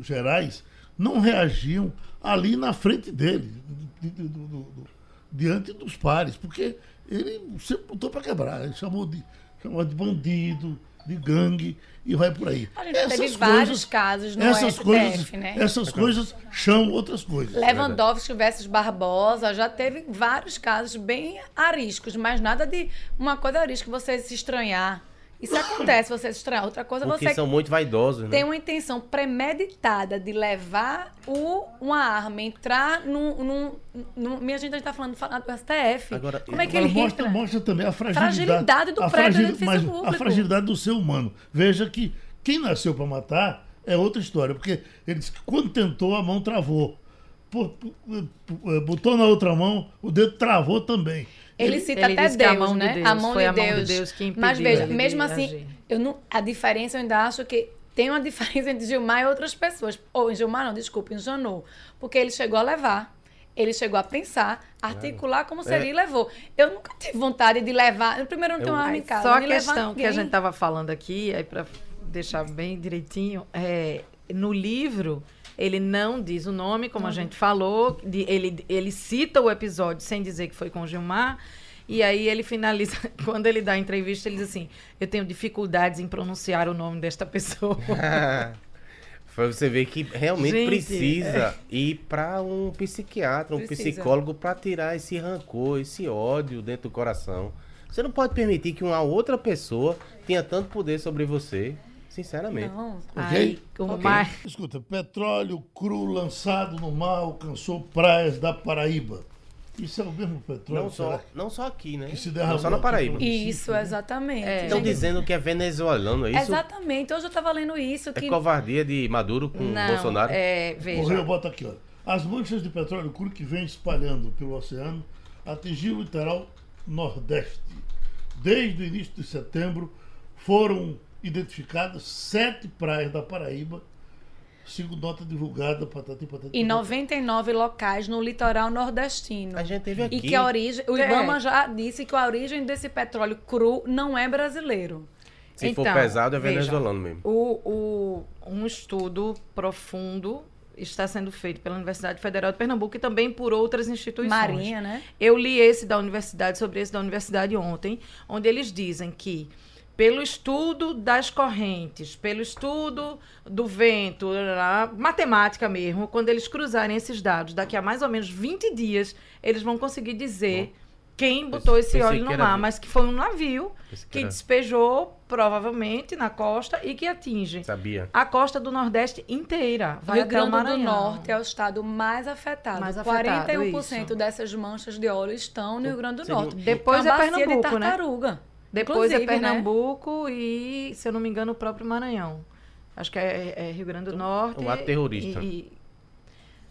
gerais não reagiam ali na frente dele, di- di- do- do- do- diante dos pares, porque ele sempre botou para quebrar, ele chamou de, chamou de bandido, de gangue e vai por aí. A gente teve vários casos no essas STF, coisas, né? Essas coisas chamam outras coisas. Lewandowski versus Barbosa, já teve vários casos bem ariscos, mas nada de uma coisa arisca você se estranhar. Isso acontece, você se estranhar. Outra coisa, Porque você são muito vaidosos, né? tem uma intenção premeditada de levar o, uma arma, entrar num. num, num minha gente, a gente tá falando, falando do STF. Agora, Como é que Agora, ele mostra, entra? mostra também a fragilidade, Fragilidade do a prédio do edifício público. A fragilidade do ser humano. Veja que quem nasceu para matar é outra história, porque ele disse que quando tentou, a mão travou. Pô, botou na outra mão, o dedo travou também. Ele cita ele até que a Deus, mão de né? Deus, a mão foi de a mão de Deus. Deus que impediu Mas veja, de mesmo assim, agir. eu não, a diferença eu ainda acho que tem uma diferença entre Gilmar e outras pessoas. Ou em Gilmar, não, desculpa, em Janot. Porque ele chegou a levar, ele chegou a pensar, articular como seria É. e levou. Eu nunca tive vontade de levar. Primeiro, não tenho Eu- uma arma em casa. Só a de questão que a gente estava falando aqui, aí para deixar bem direitinho, é, no livro ele não diz o nome, como a gente falou, de- ele, ele cita o episódio sem dizer que foi com o Gilmar. E aí ele finaliza, quando ele dá a entrevista, ele diz assim: Eu tenho dificuldades em pronunciar o nome desta pessoa. Pra você ver que realmente Gente, precisa ir para um psiquiatra, um Precisa. psicólogo para tirar esse rancor, esse ódio dentro do coração. Você não pode permitir que uma outra pessoa tenha tanto poder sobre você, sinceramente. Não. Aí, o Ok. mais. Escuta, petróleo cru lançado no mar alcançou praias da Paraíba. Isso é o mesmo petróleo Não só, que- não só aqui, né? que se Não derramou só na Paraíba. no- Isso, exatamente. É. Estão dizendo que é venezuelano, é isso? Exatamente. Hoje eu estava lendo isso. É Que covardia de Maduro com Não, Bolsonaro? é, Morreu, veja. bota aqui, ó. As manchas de petróleo cru que vem espalhando pelo oceano atingiram o litoral nordeste. Desde o início de setembro foram identificadas sete praias da Paraíba, segundo nota divulgada patati, patati, em patati. 99 locais no litoral nordestino. A gente teve aqui. E que a origem. O É. Ibama já disse que a origem desse petróleo cru não é brasileiro. Se for Então, pesado, é veja. venezuelano mesmo. O, o- um estudo profundo está sendo feito pela Universidade Federal de Pernambuco e também por outras instituições. Marinha, né? Eu li esse da universidade, sobre esse da universidade ontem, onde eles dizem que, pelo estudo das correntes, pelo estudo do vento, matemática mesmo, quando eles cruzarem esses dados, daqui a mais ou menos 20 dias, eles vão conseguir dizer quem botou esse óleo no mar, mas que foi um navio que que despejou, provavelmente, na costa e que atinge Sabia. a costa do Nordeste inteira. Vai Rio até o Grande do Maranhão. Norte é o estado mais afetado. Mais afetado, 41% isso. dessas manchas de óleo estão no Rio Grande do Seria Norte. Depois Que é Pernambuco, de né? Depois é Inclusive, né? Pernambuco e, se eu não me engano, o próprio Maranhão. Acho que é, é Rio Grande do Norte. um ato terrorista. E-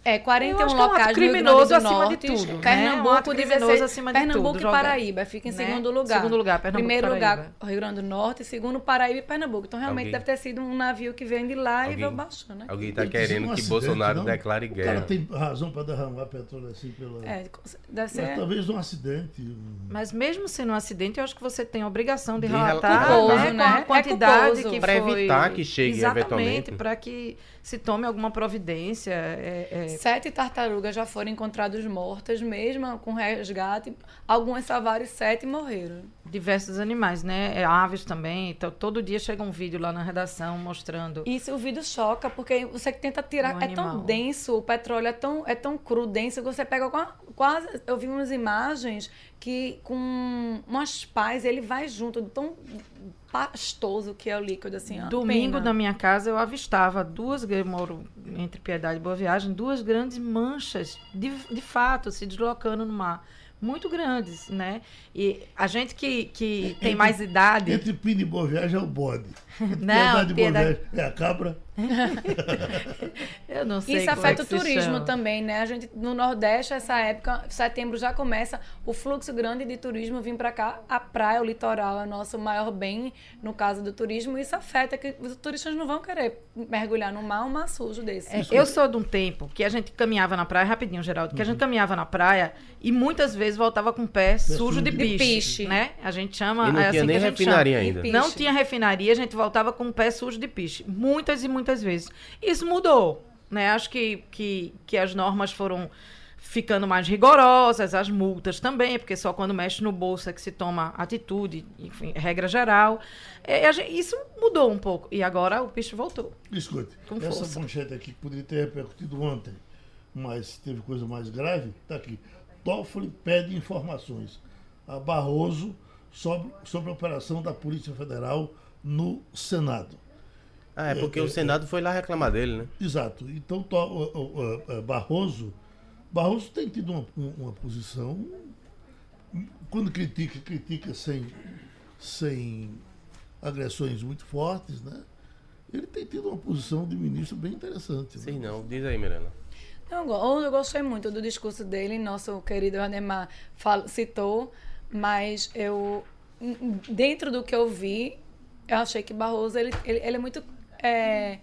É, 41 Eu acho que é um ato locais no Rio criminoso acima de Norte, tudo, né? Um Pernambuco, ato criminoso 16, acima de Pernambuco tudo, e jogar, Paraíba, fica em né? segundo lugar. Segundo lugar, Pernambuco e Primeiro Paraíba. lugar, Rio Grande do Norte, segundo Paraíba e Pernambuco. Então, realmente, Alguém- deve ter sido um navio que vem de lá e Alguém- veio baixo, né? Alguém tá ser querendo um que acidente, Bolsonaro não? declare O cara guerra. tem razão para derramar petróleo assim pela. É, deve ser... Mas talvez um acidente. um- Mas mesmo sendo um acidente, eu acho que você tem a obrigação de De relatar relatar. né, Culposo, com a né? É quantidade culposo. que Pra foi... evitar que chegue Exatamente, eventualmente. para que se tome alguma providência. é- é- Sete tartarugas já foram encontradas mortas, mesmo com resgate. Algumas salvaram e sete morreram. diversos animais, né? É, aves também. Então, todo dia chega um vídeo lá na redação mostrando. Isso o vídeo choca, porque você tenta tirar. O é tão denso, o petróleo é tão, é tão cru, denso, que você pega qua- quase. Eu vi umas imagens que com umas pás ele vai junto, tão pastoso que é o líquido, assim. ó, Domingo pena. na minha casa eu avistava duas, eu moro entre Piedade e Boa Viagem, duas grandes manchas de, de fato se deslocando no mar. Muito grandes, né? E a gente que, que tem mais idade. Entre Pina e Boa Viagem é o bode. Não, Piedade é a cabra. Eu não sei. Isso como afeta é o turismo chama. também, né? A gente no Nordeste, essa época, setembro já começa o fluxo grande de turismo vir para cá. A praia, o litoral é o nosso maior bem no caso do turismo. Isso afeta que os turistas não vão querer mergulhar no mar, um mar sujo desse. É, eu sou de um tempo que a gente caminhava na praia, rapidinho, Geraldo, que a gente caminhava na praia e muitas vezes voltava com o pé sujo de de piche, piche. né? A gente chama, E não é tinha assim nem refinaria ainda. Não tinha refinaria, a gente voltava com o pé sujo de piche, muitas e muitas vezes. Isso mudou, né? Acho que, que, que as normas foram ficando mais rigorosas, as multas também, porque só quando mexe no bolso é que se toma atitude, enfim, regra geral. É, gente- isso mudou um pouco e agora o piche voltou. Escute, Com essa força. manchete aqui que poderia ter repercutido ontem, mas teve coisa mais grave, está aqui. Toffoli pede informações a Barroso sobre, sobre a operação da Polícia Federal no Senado. Ah, é porque o Senado foi lá reclamar dele, né? Exato. Então, to- o- o- o- Barroso, Barroso tem tido uma, um- uma posição, quando critica, critica sem, sem agressões muito fortes, né? Ele tem tido uma posição de ministro bem interessante. né? Sei não, diz aí. Eu, go- eu gostei muito do discurso dele, nosso querido Ademar citou, mas eu, dentro do que eu vi, eu achei que Barroso ele, ele, ele é muito é,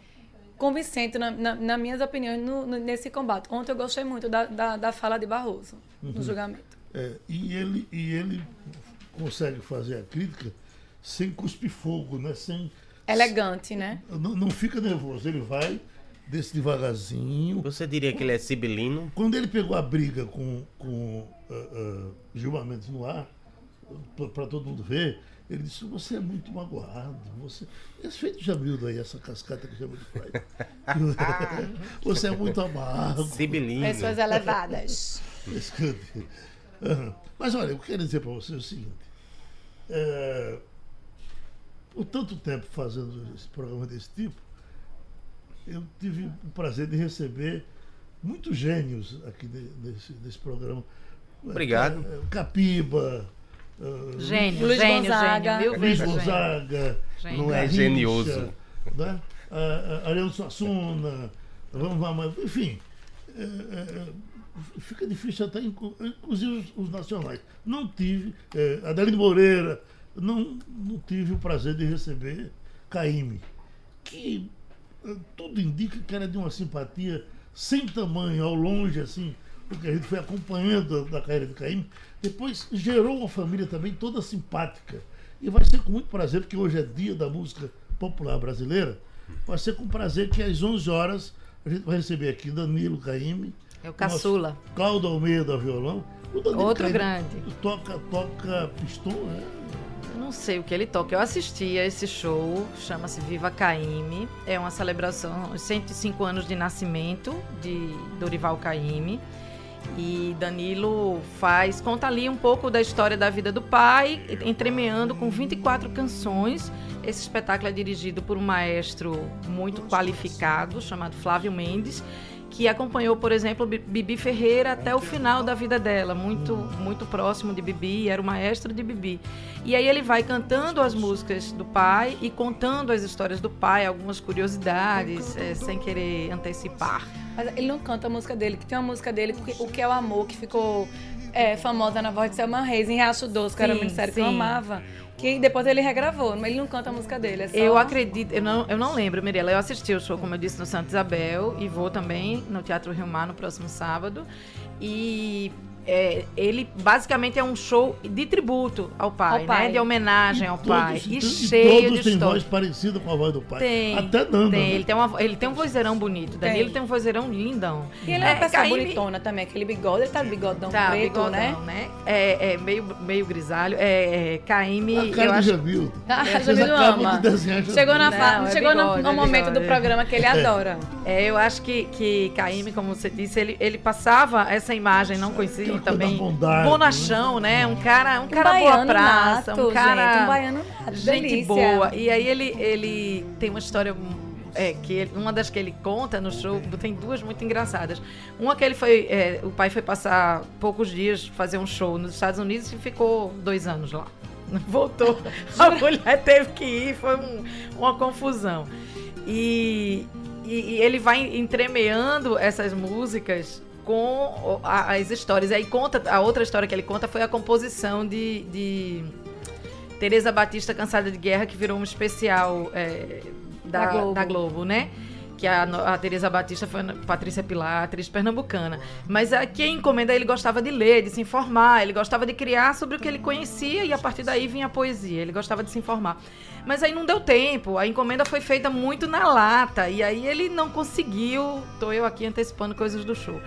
convincente, na, na, nas minhas opiniões, no, no, nesse combate. Ontem eu gostei muito da, da, da fala de Barroso Uhum. no julgamento. É, e, ele, e ele consegue fazer a crítica sem cuspir fogo, né? Sem, Elegante, né? não, não fica nervoso, ele vai desse devagarzinho. Você diria que ele é sibilino? Quando ele pegou a briga com, com ah, ah, Gilmar Mendes no ar, para todo mundo ver, ele disse, você é muito magoado. Você... Esse feito de Jamildo aí, essa cascata que Jamildo faz. você é muito amargo. Sibilino. Pessoas elevadas. Escute. Mas olha, eu quero dizer para você o seguinte. É, por tanto tempo fazendo esse programa desse tipo, eu tive o prazer de receber muitos gênios aqui de- nesse, nesse programa. Obrigado. É, Capiba, Gênio, Luiz gênio, Gonzaga. gênio. Luiz vezes. Gonzaga, Gênio. Não é genioso. Né? Ariano Suassuna, vamos lá, mas, enfim, é, é, fica difícil até, inclu- inclusive os, os nacionais. Não tive, é, Adelino Moreira, não, não tive o prazer de receber Caíme, que eh, tudo indica que era de uma simpatia sem tamanho, ao longe, assim, porque a gente foi acompanhando da carreira de Caíme. Depois gerou uma família também toda simpática. E vai ser com muito prazer, porque hoje é dia da música popular brasileira, vai ser com prazer que às 11 horas a gente vai receber aqui Danilo Caíme. É o caçula. nosso Cláudio Almeida violão. O Danilo Outro Caymmi grande. Toca, toca pistão, né? Eu não sei o que ele toca. Eu assisti a esse show, chama-se Viva Caime. É uma celebração, os 105 anos de nascimento de Dorival Caime. E Danilo faz, conta ali um pouco da história da vida do pai, entremeando com 24 canções. Esse espetáculo é dirigido por um maestro muito qualificado, chamado Flávio Mendes, que acompanhou, por exemplo, Bi- Bibi Ferreira até o final da vida dela, muito muito próximo de Bibi, era o maestro de Bibi. E aí ele vai cantando as músicas do pai e contando as histórias do pai, algumas curiosidades, eh, sem querer antecipar. Mas ele não canta a música dele, que tem uma música dele, O Que é o Amor, que ficou é, famosa na voz de Selma Reis, em Riacho Doce, que era uma série que eu amava. Que depois ele regravou, mas ele não canta a música dele. É só... Eu acredito, eu não, eu não lembro, Mirella. Eu assisti o show, como eu disse, no Santa Isabel e vou também no Teatro Rio Mar no próximo sábado. E é, ele basicamente é um show de tributo ao pai, Ao pai. né? De homenagem ao todos- pai. E, e cheio todos de têm história. voz parecida com a voz do pai. Tem. Até Nanda. Tem, né? ele tem, uma, ele tem um vozeirão bonito. Danilo tem, um vozeirão lindão. E ele é uma pessoa Caíme- bonitona também, aquele bigode, ele tá de bigodão Tá, preto, bigodão, né? né? É, é meio, meio grisalho. É, é Caíme, A eu cara do acho Jamildo. Ah, acabam ama. de desenhar. Chegou, na Não, é chegou no- bigode, no, é momento bigode. do programa que ele adora. É, eu acho que, que Caíme, como você disse, ele, ele passava essa imagem, não coisa também. da bondade, bonachão, né? Um cara, um cara boa baiano praça, nato, um cara. gente, um baiano nato, gente delícia. boa. E aí ele, ele tem uma história. É, que ele- uma das que ele conta no show, tem duas muito engraçadas. Uma que ele foi. é, o pai foi passar poucos dias fazer um show nos Estados Unidos e ficou dois anos lá. Voltou. A mulher teve que ir, foi um- uma confusão. E, e- e ele vai entremeando essas músicas com as histórias. Aí conta, a outra história que ele conta foi a composição de, de Tereza Batista Cansada de Guerra, que virou um especial é, da, Da Globo. da Globo, né? Que a, a Tereza Batista foi Patrícia Pilar, atriz pernambucana. Mas a, quem encomenda ele gostava de ler, de se informar, ele gostava de criar sobre o que ele conhecia e a partir daí vinha a poesia. Ele gostava de se informar. Mas aí não deu tempo, a encomenda foi feita muito na lata e aí ele não conseguiu. Tô eu aqui antecipando coisas do show.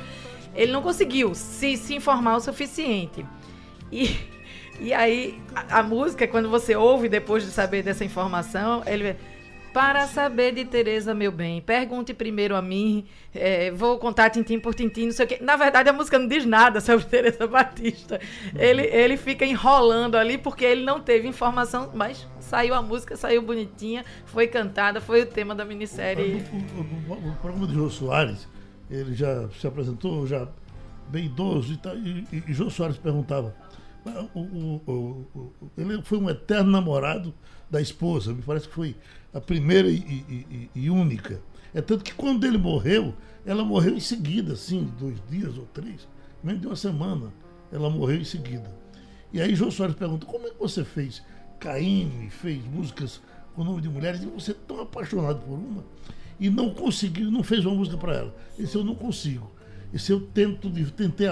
Ele não conseguiu se, se informar o suficiente. E, e aí, a, a música, quando você ouve depois de saber dessa informação, ele para saber de Tereza, meu bem, pergunte primeiro a mim, é, vou contar tintim por tintim, não sei o quê. Na verdade, a música não diz nada sobre Tereza Batista. Ele, ele fica enrolando ali porque ele não teve informação, mas saiu a música, saiu bonitinha, foi cantada, foi o tema da minissérie. O, programa de Jô Soares, ele já se apresentou, já bem idoso e tal, e, e, e Jô Soares perguntava. "Mas o- o- o- o- ele foi um eterno namorado da esposa, me parece que foi a primeira e, e- e- única. É tanto que quando ele morreu, ela morreu em seguida, assim, dois dias ou três, menos de uma semana, ela morreu em seguida. E aí Jô Soares pergunta, como é que você fez Caíme, fez músicas com o nome de mulheres, e você é tão apaixonado por uma e não conseguiu, não fez uma música para ela. Isso eu não consigo. Isso eu tento, tentei,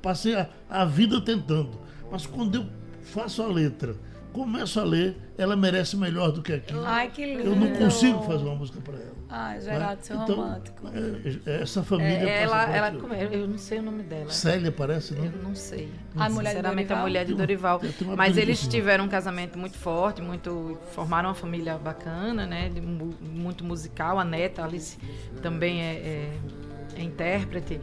passei a, a vida tentando. Mas quando eu faço a letra, começo a ler, ela merece melhor do que aquilo. Ai, que lindo. Eu não consigo fazer uma música para ela. Ai, né? Geraldo, seu Então, romântico. é, é, essa família É, ela, ela, como é? eu não sei o nome dela. Célia parece, Eu né? não sei. A mulher de Sinceramente, Dorival? a mulher de Dorival. Uma Mas eles assim. tiveram um casamento muito forte, muito formaram uma família bacana, né? de mu- muito musical. A neta Alice também é, é- é intérprete,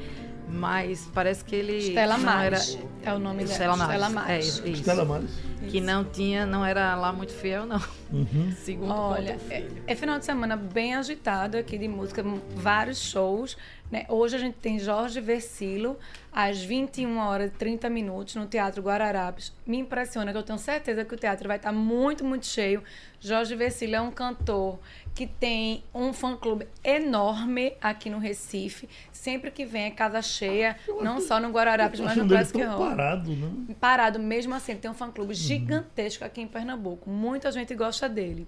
mas parece que ele não Maris. É o nome dela. Estela Maris. Estela É Maris. isso. Estela Maris. Que não tinha, não era lá muito fiel, não. Uhum. Segundo Olha, é, é final de semana bem agitado aqui de música, vários shows. Né? Hoje a gente tem Jorge Versilo, às 21 horas e 30 minutos, no Teatro Guararapes. Me impressiona que eu tenho certeza que o teatro vai estar muito, muito cheio. Jorge Versilo é um cantor que tem um fã-clube enorme aqui no Recife. Sempre que vem é casa cheia, não só no Guararapes, mas no Hall parado, né? parado mesmo assim. Ele tem um fã-clube gigantesco aqui em Pernambuco. Muita gente gosta dele.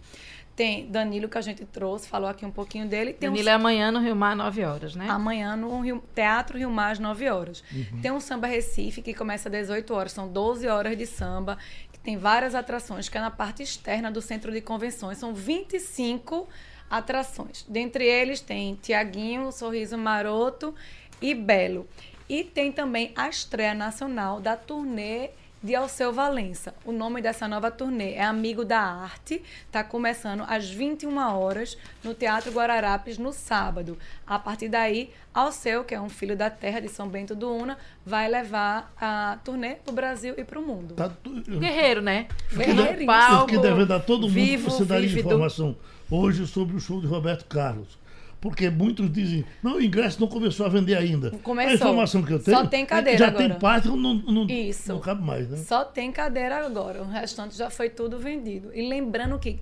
Tem Danilo, que a gente trouxe, falou aqui um pouquinho dele. Tem um Danilo é amanhã no Rio Mar, 9 horas, né? Amanhã no Rio- Teatro Rio Mar, às 9 horas. Tem um Samba Recife, que começa às 18 horas. São 12 horas de samba, que tem várias atrações, que é na parte externa do centro de convenções. São 25 atrações. Dentre eles tem Tiaguinho, Sorriso Maroto e Belo. E tem também a estreia nacional da turnê de Alceu Valença. O nome dessa nova turnê é Amigo da Arte. Está começando às 21 horas no Teatro Guararapes no sábado. A partir daí, Alceu, que é um filho da terra de São Bento do Una, vai levar a turnê para o Brasil e para o mundo. Tá tu- Guerreiro, né? Guerreirinho. eu fiquei devendo a todo mundo vivo, que você daria informação hoje sobre o show de Roberto Carlos. Porque muitos dizem, não, o ingresso não começou a vender ainda. Começou. A informação que eu tenho. Só tem cadeira Já agora. tem parte, não, não, Isso. não cabe mais, né? Só tem cadeira agora, o restante já foi tudo vendido. E lembrando que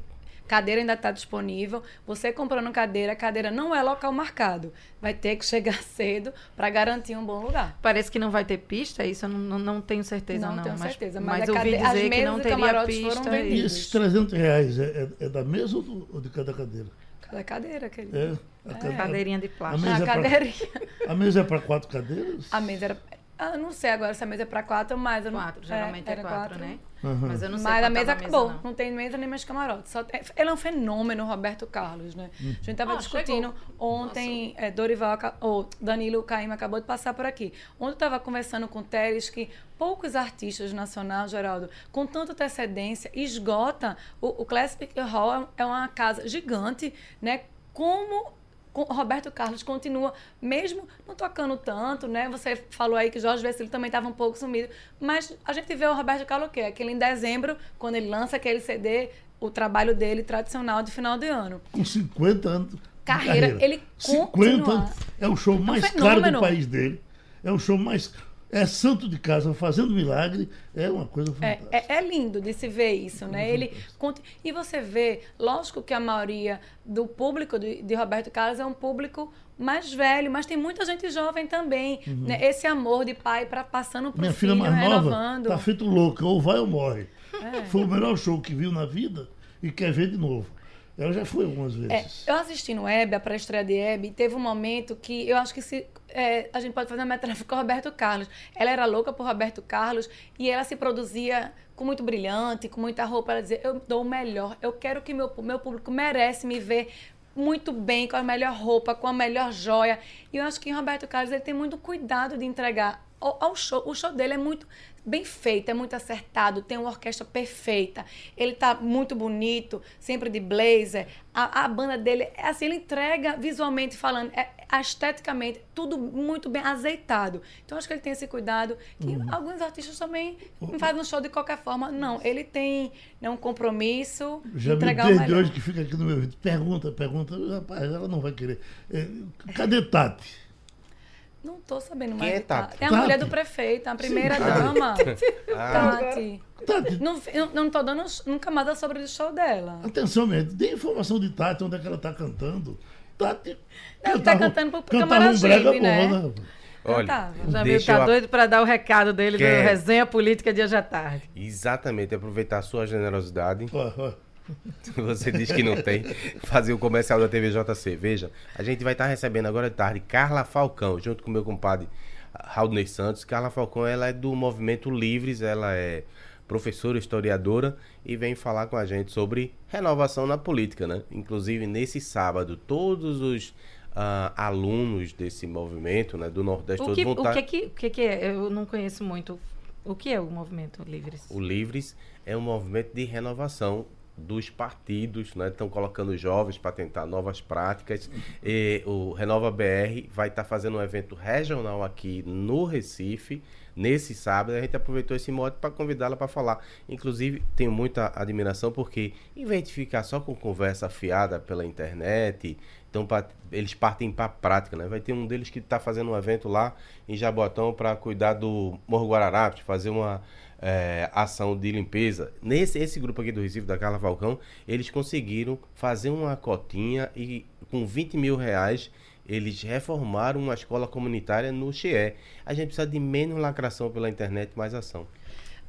cadeira ainda está disponível. Você comprando cadeira, a cadeira não é local marcado. Vai ter que chegar cedo para garantir um bom lugar. Parece que não vai ter pista, isso eu não, não, não tenho certeza, não. Não tenho mas, certeza, mas, mas a ouvi dizer que não teria camarotes foram pista. E esses 300 reais é, é- é da mesa ou, do- ou de cada cadeira? Cada cadeira, querido. É, a, cadeira- cadeirinha de a plástico. mesa A é pra- cadeirinha. a mesa é para quatro cadeiras? A mesa era. Ah, eu não sei agora se a mesa é para quatro, mas. eu não- Quatro, geralmente é, era quatro, né? Aham. Mas eu não sei Mas a quanto mesa tava acabou. não. não. tem mesa nem mais camarote. Só tem- Ele é um fenômeno, Roberto Carlos, né? A gente estava Ah, discutindo ontem, é, Dorival, ou Danilo Caim acabou de passar por aqui. Ontem eu estava conversando com o Teres que poucos artistas nacional, Geraldo, com tanta antecedência, esgota. O, o Classic Hall é uma casa gigante, né? Como com- Roberto Carlos continua, mesmo não tocando tanto, né? Você falou aí que Jorge Vecilo também estava um pouco sumido, mas a gente vê o Roberto Carlos o quê? Aquele em dezembro, quando ele lança aquele CD, o trabalho dele tradicional de final de ano. Com 50 anos. de Carreira, ele 50 continua. anos. É o show mais caro do país dele. É o show mais. É santo de casa fazendo milagre. É uma coisa É, fantástica. é, é lindo de se ver isso, né? Ele conti- e você vê, lógico que a maioria do público de, de Roberto Carlos é um público mais velho, mas tem muita gente jovem também, né? Esse amor de pai para passando para Minha o filha filho, mais nova tá feito louca, ou vai ou morre. É. Foi o melhor show que viu na vida e quer ver de novo. Ela já foi algumas É, vezes. eu assisti no Hebe, a pré-estreia de Hebe, e teve um momento que eu acho que se, é, a gente pode fazer uma metáfora com o Roberto Carlos. Ela era louca por Roberto Carlos e ela se produzia com muito brilhante, com muita roupa. Ela dizia, eu dou o melhor, eu quero que meu, meu público merece me ver muito bem, com a melhor roupa, com a melhor joia. E eu acho que o Roberto Carlos ele tem muito cuidado de entregar ao, show. O show dele é muito bem feito, é muito acertado, tem uma orquestra perfeita. Ele tá muito bonito, sempre de blazer. A, a banda dele, é assim, ele entrega visualmente falando, é, esteticamente, tudo muito bem azeitado. Então acho que ele tem esse cuidado que alguns artistas também fazem um show de qualquer forma. Não, ele tem né, um compromisso de Já me entregar o desde melhor. hoje que fica aqui no meu vídeo. Pergunta, pergunta. Rapaz, ela não vai querer. É, cadê Tati? Não tô sabendo Quem mais. é de Tati. Tati? É a Tati? mulher do prefeito, a primeira Sim. dama. Ah, Tati. Tati, Não, não tô dando nunca mais sobre o show dela. atenção, mesmo. Dê informação de Tati, onde é que ela está cantando. Tati. Ela tá cantando pro Camaragibe, um brega né? bom, rapaz? olha, Cantava. Já viu, tá eu... doido pra dar o recado dele Quer. do Resenha Política de hoje à tarde. Exatamente, aproveitar a sua generosidade. Ó, ó. Você diz que não tem. Fazer o comercial da TVJC. Veja, a gente vai estar recebendo agora de tarde Carla Falcão, junto com meu compadre Raul Santos. Carla Falcão, ela é do Movimento Livres, ela é professora, historiadora e vem falar com a gente sobre renovação na política, né? Inclusive, nesse sábado, todos os uh, alunos desse movimento, né, do Nordeste o que, vão estar... O que, o que, que é? Eu não conheço muito. O que é o movimento Livres? O Livres é um movimento de renovação dos partidos, né? Estão colocando jovens para tentar novas práticas. E o Renova BR vai estar tá fazendo um evento regional aqui no Recife nesse sábado. A gente aproveitou esse modo para convidá-la para falar. Inclusive, tenho muita admiração porque, em vez de ficar só com conversa fiada pela internet, então pra, eles partem para a prática. Né? Vai ter um deles que está fazendo um evento lá em Jabotão para cuidar do Morro Guararapes, fazer uma é, ação de limpeza. Nesse esse grupo aqui do Recife, da Carla Falcão, eles conseguiram fazer uma cotinha e com 20 mil reais eles reformaram uma escola comunitária no Xie. A gente precisa de menos lacração pela internet, mais ação.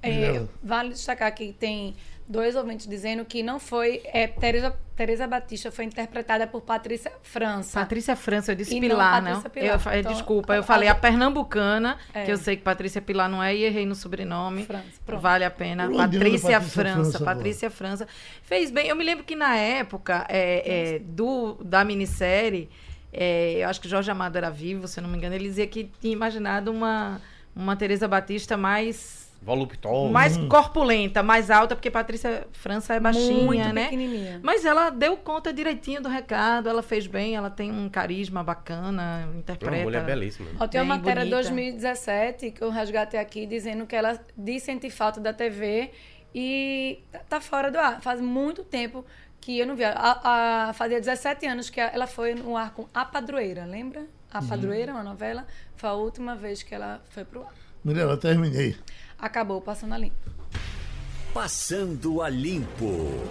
É, vale destacar que tem dois ouvintes dizendo que não foi. É, Teresa, Teresa Batista foi interpretada por Patrícia França. Patrícia França, eu disse e Pilar, não? Pilar. Eu, então, desculpa, eu falei a, a pernambucana, é. que eu sei que Patrícia Pilar não é, e errei no sobrenome. França, vale a pena. Patrícia, Patrícia França. França Patrícia França. Fez bem. Eu me lembro que na época é, é do, da minissérie. É, eu acho que Jorge Amado era vivo, se eu não me engano, ele dizia que tinha imaginado uma, uma Teresa Batista mais voluptuosa. Mais hum. corpulenta, mais alta, porque Patrícia França é baixinha, Muito né? Pequenininha. Mas ela deu conta direitinho do recado, ela fez bem, ela tem um carisma bacana, interpreta. Uma mulher belíssima. Ó, tem uma matéria de 2017 que eu resgatei aqui dizendo que ela diz sentir falta da TV e tá fora do ar. Faz muito tempo que eu não vi. A, a, fazia 17 anos que ela foi no ar com A Padroeira, lembra? A. Padroeira, uma novela. Foi a última vez que ela foi pro ar. Mirela, terminei. Acabou passando a limpo. Passando a limpo.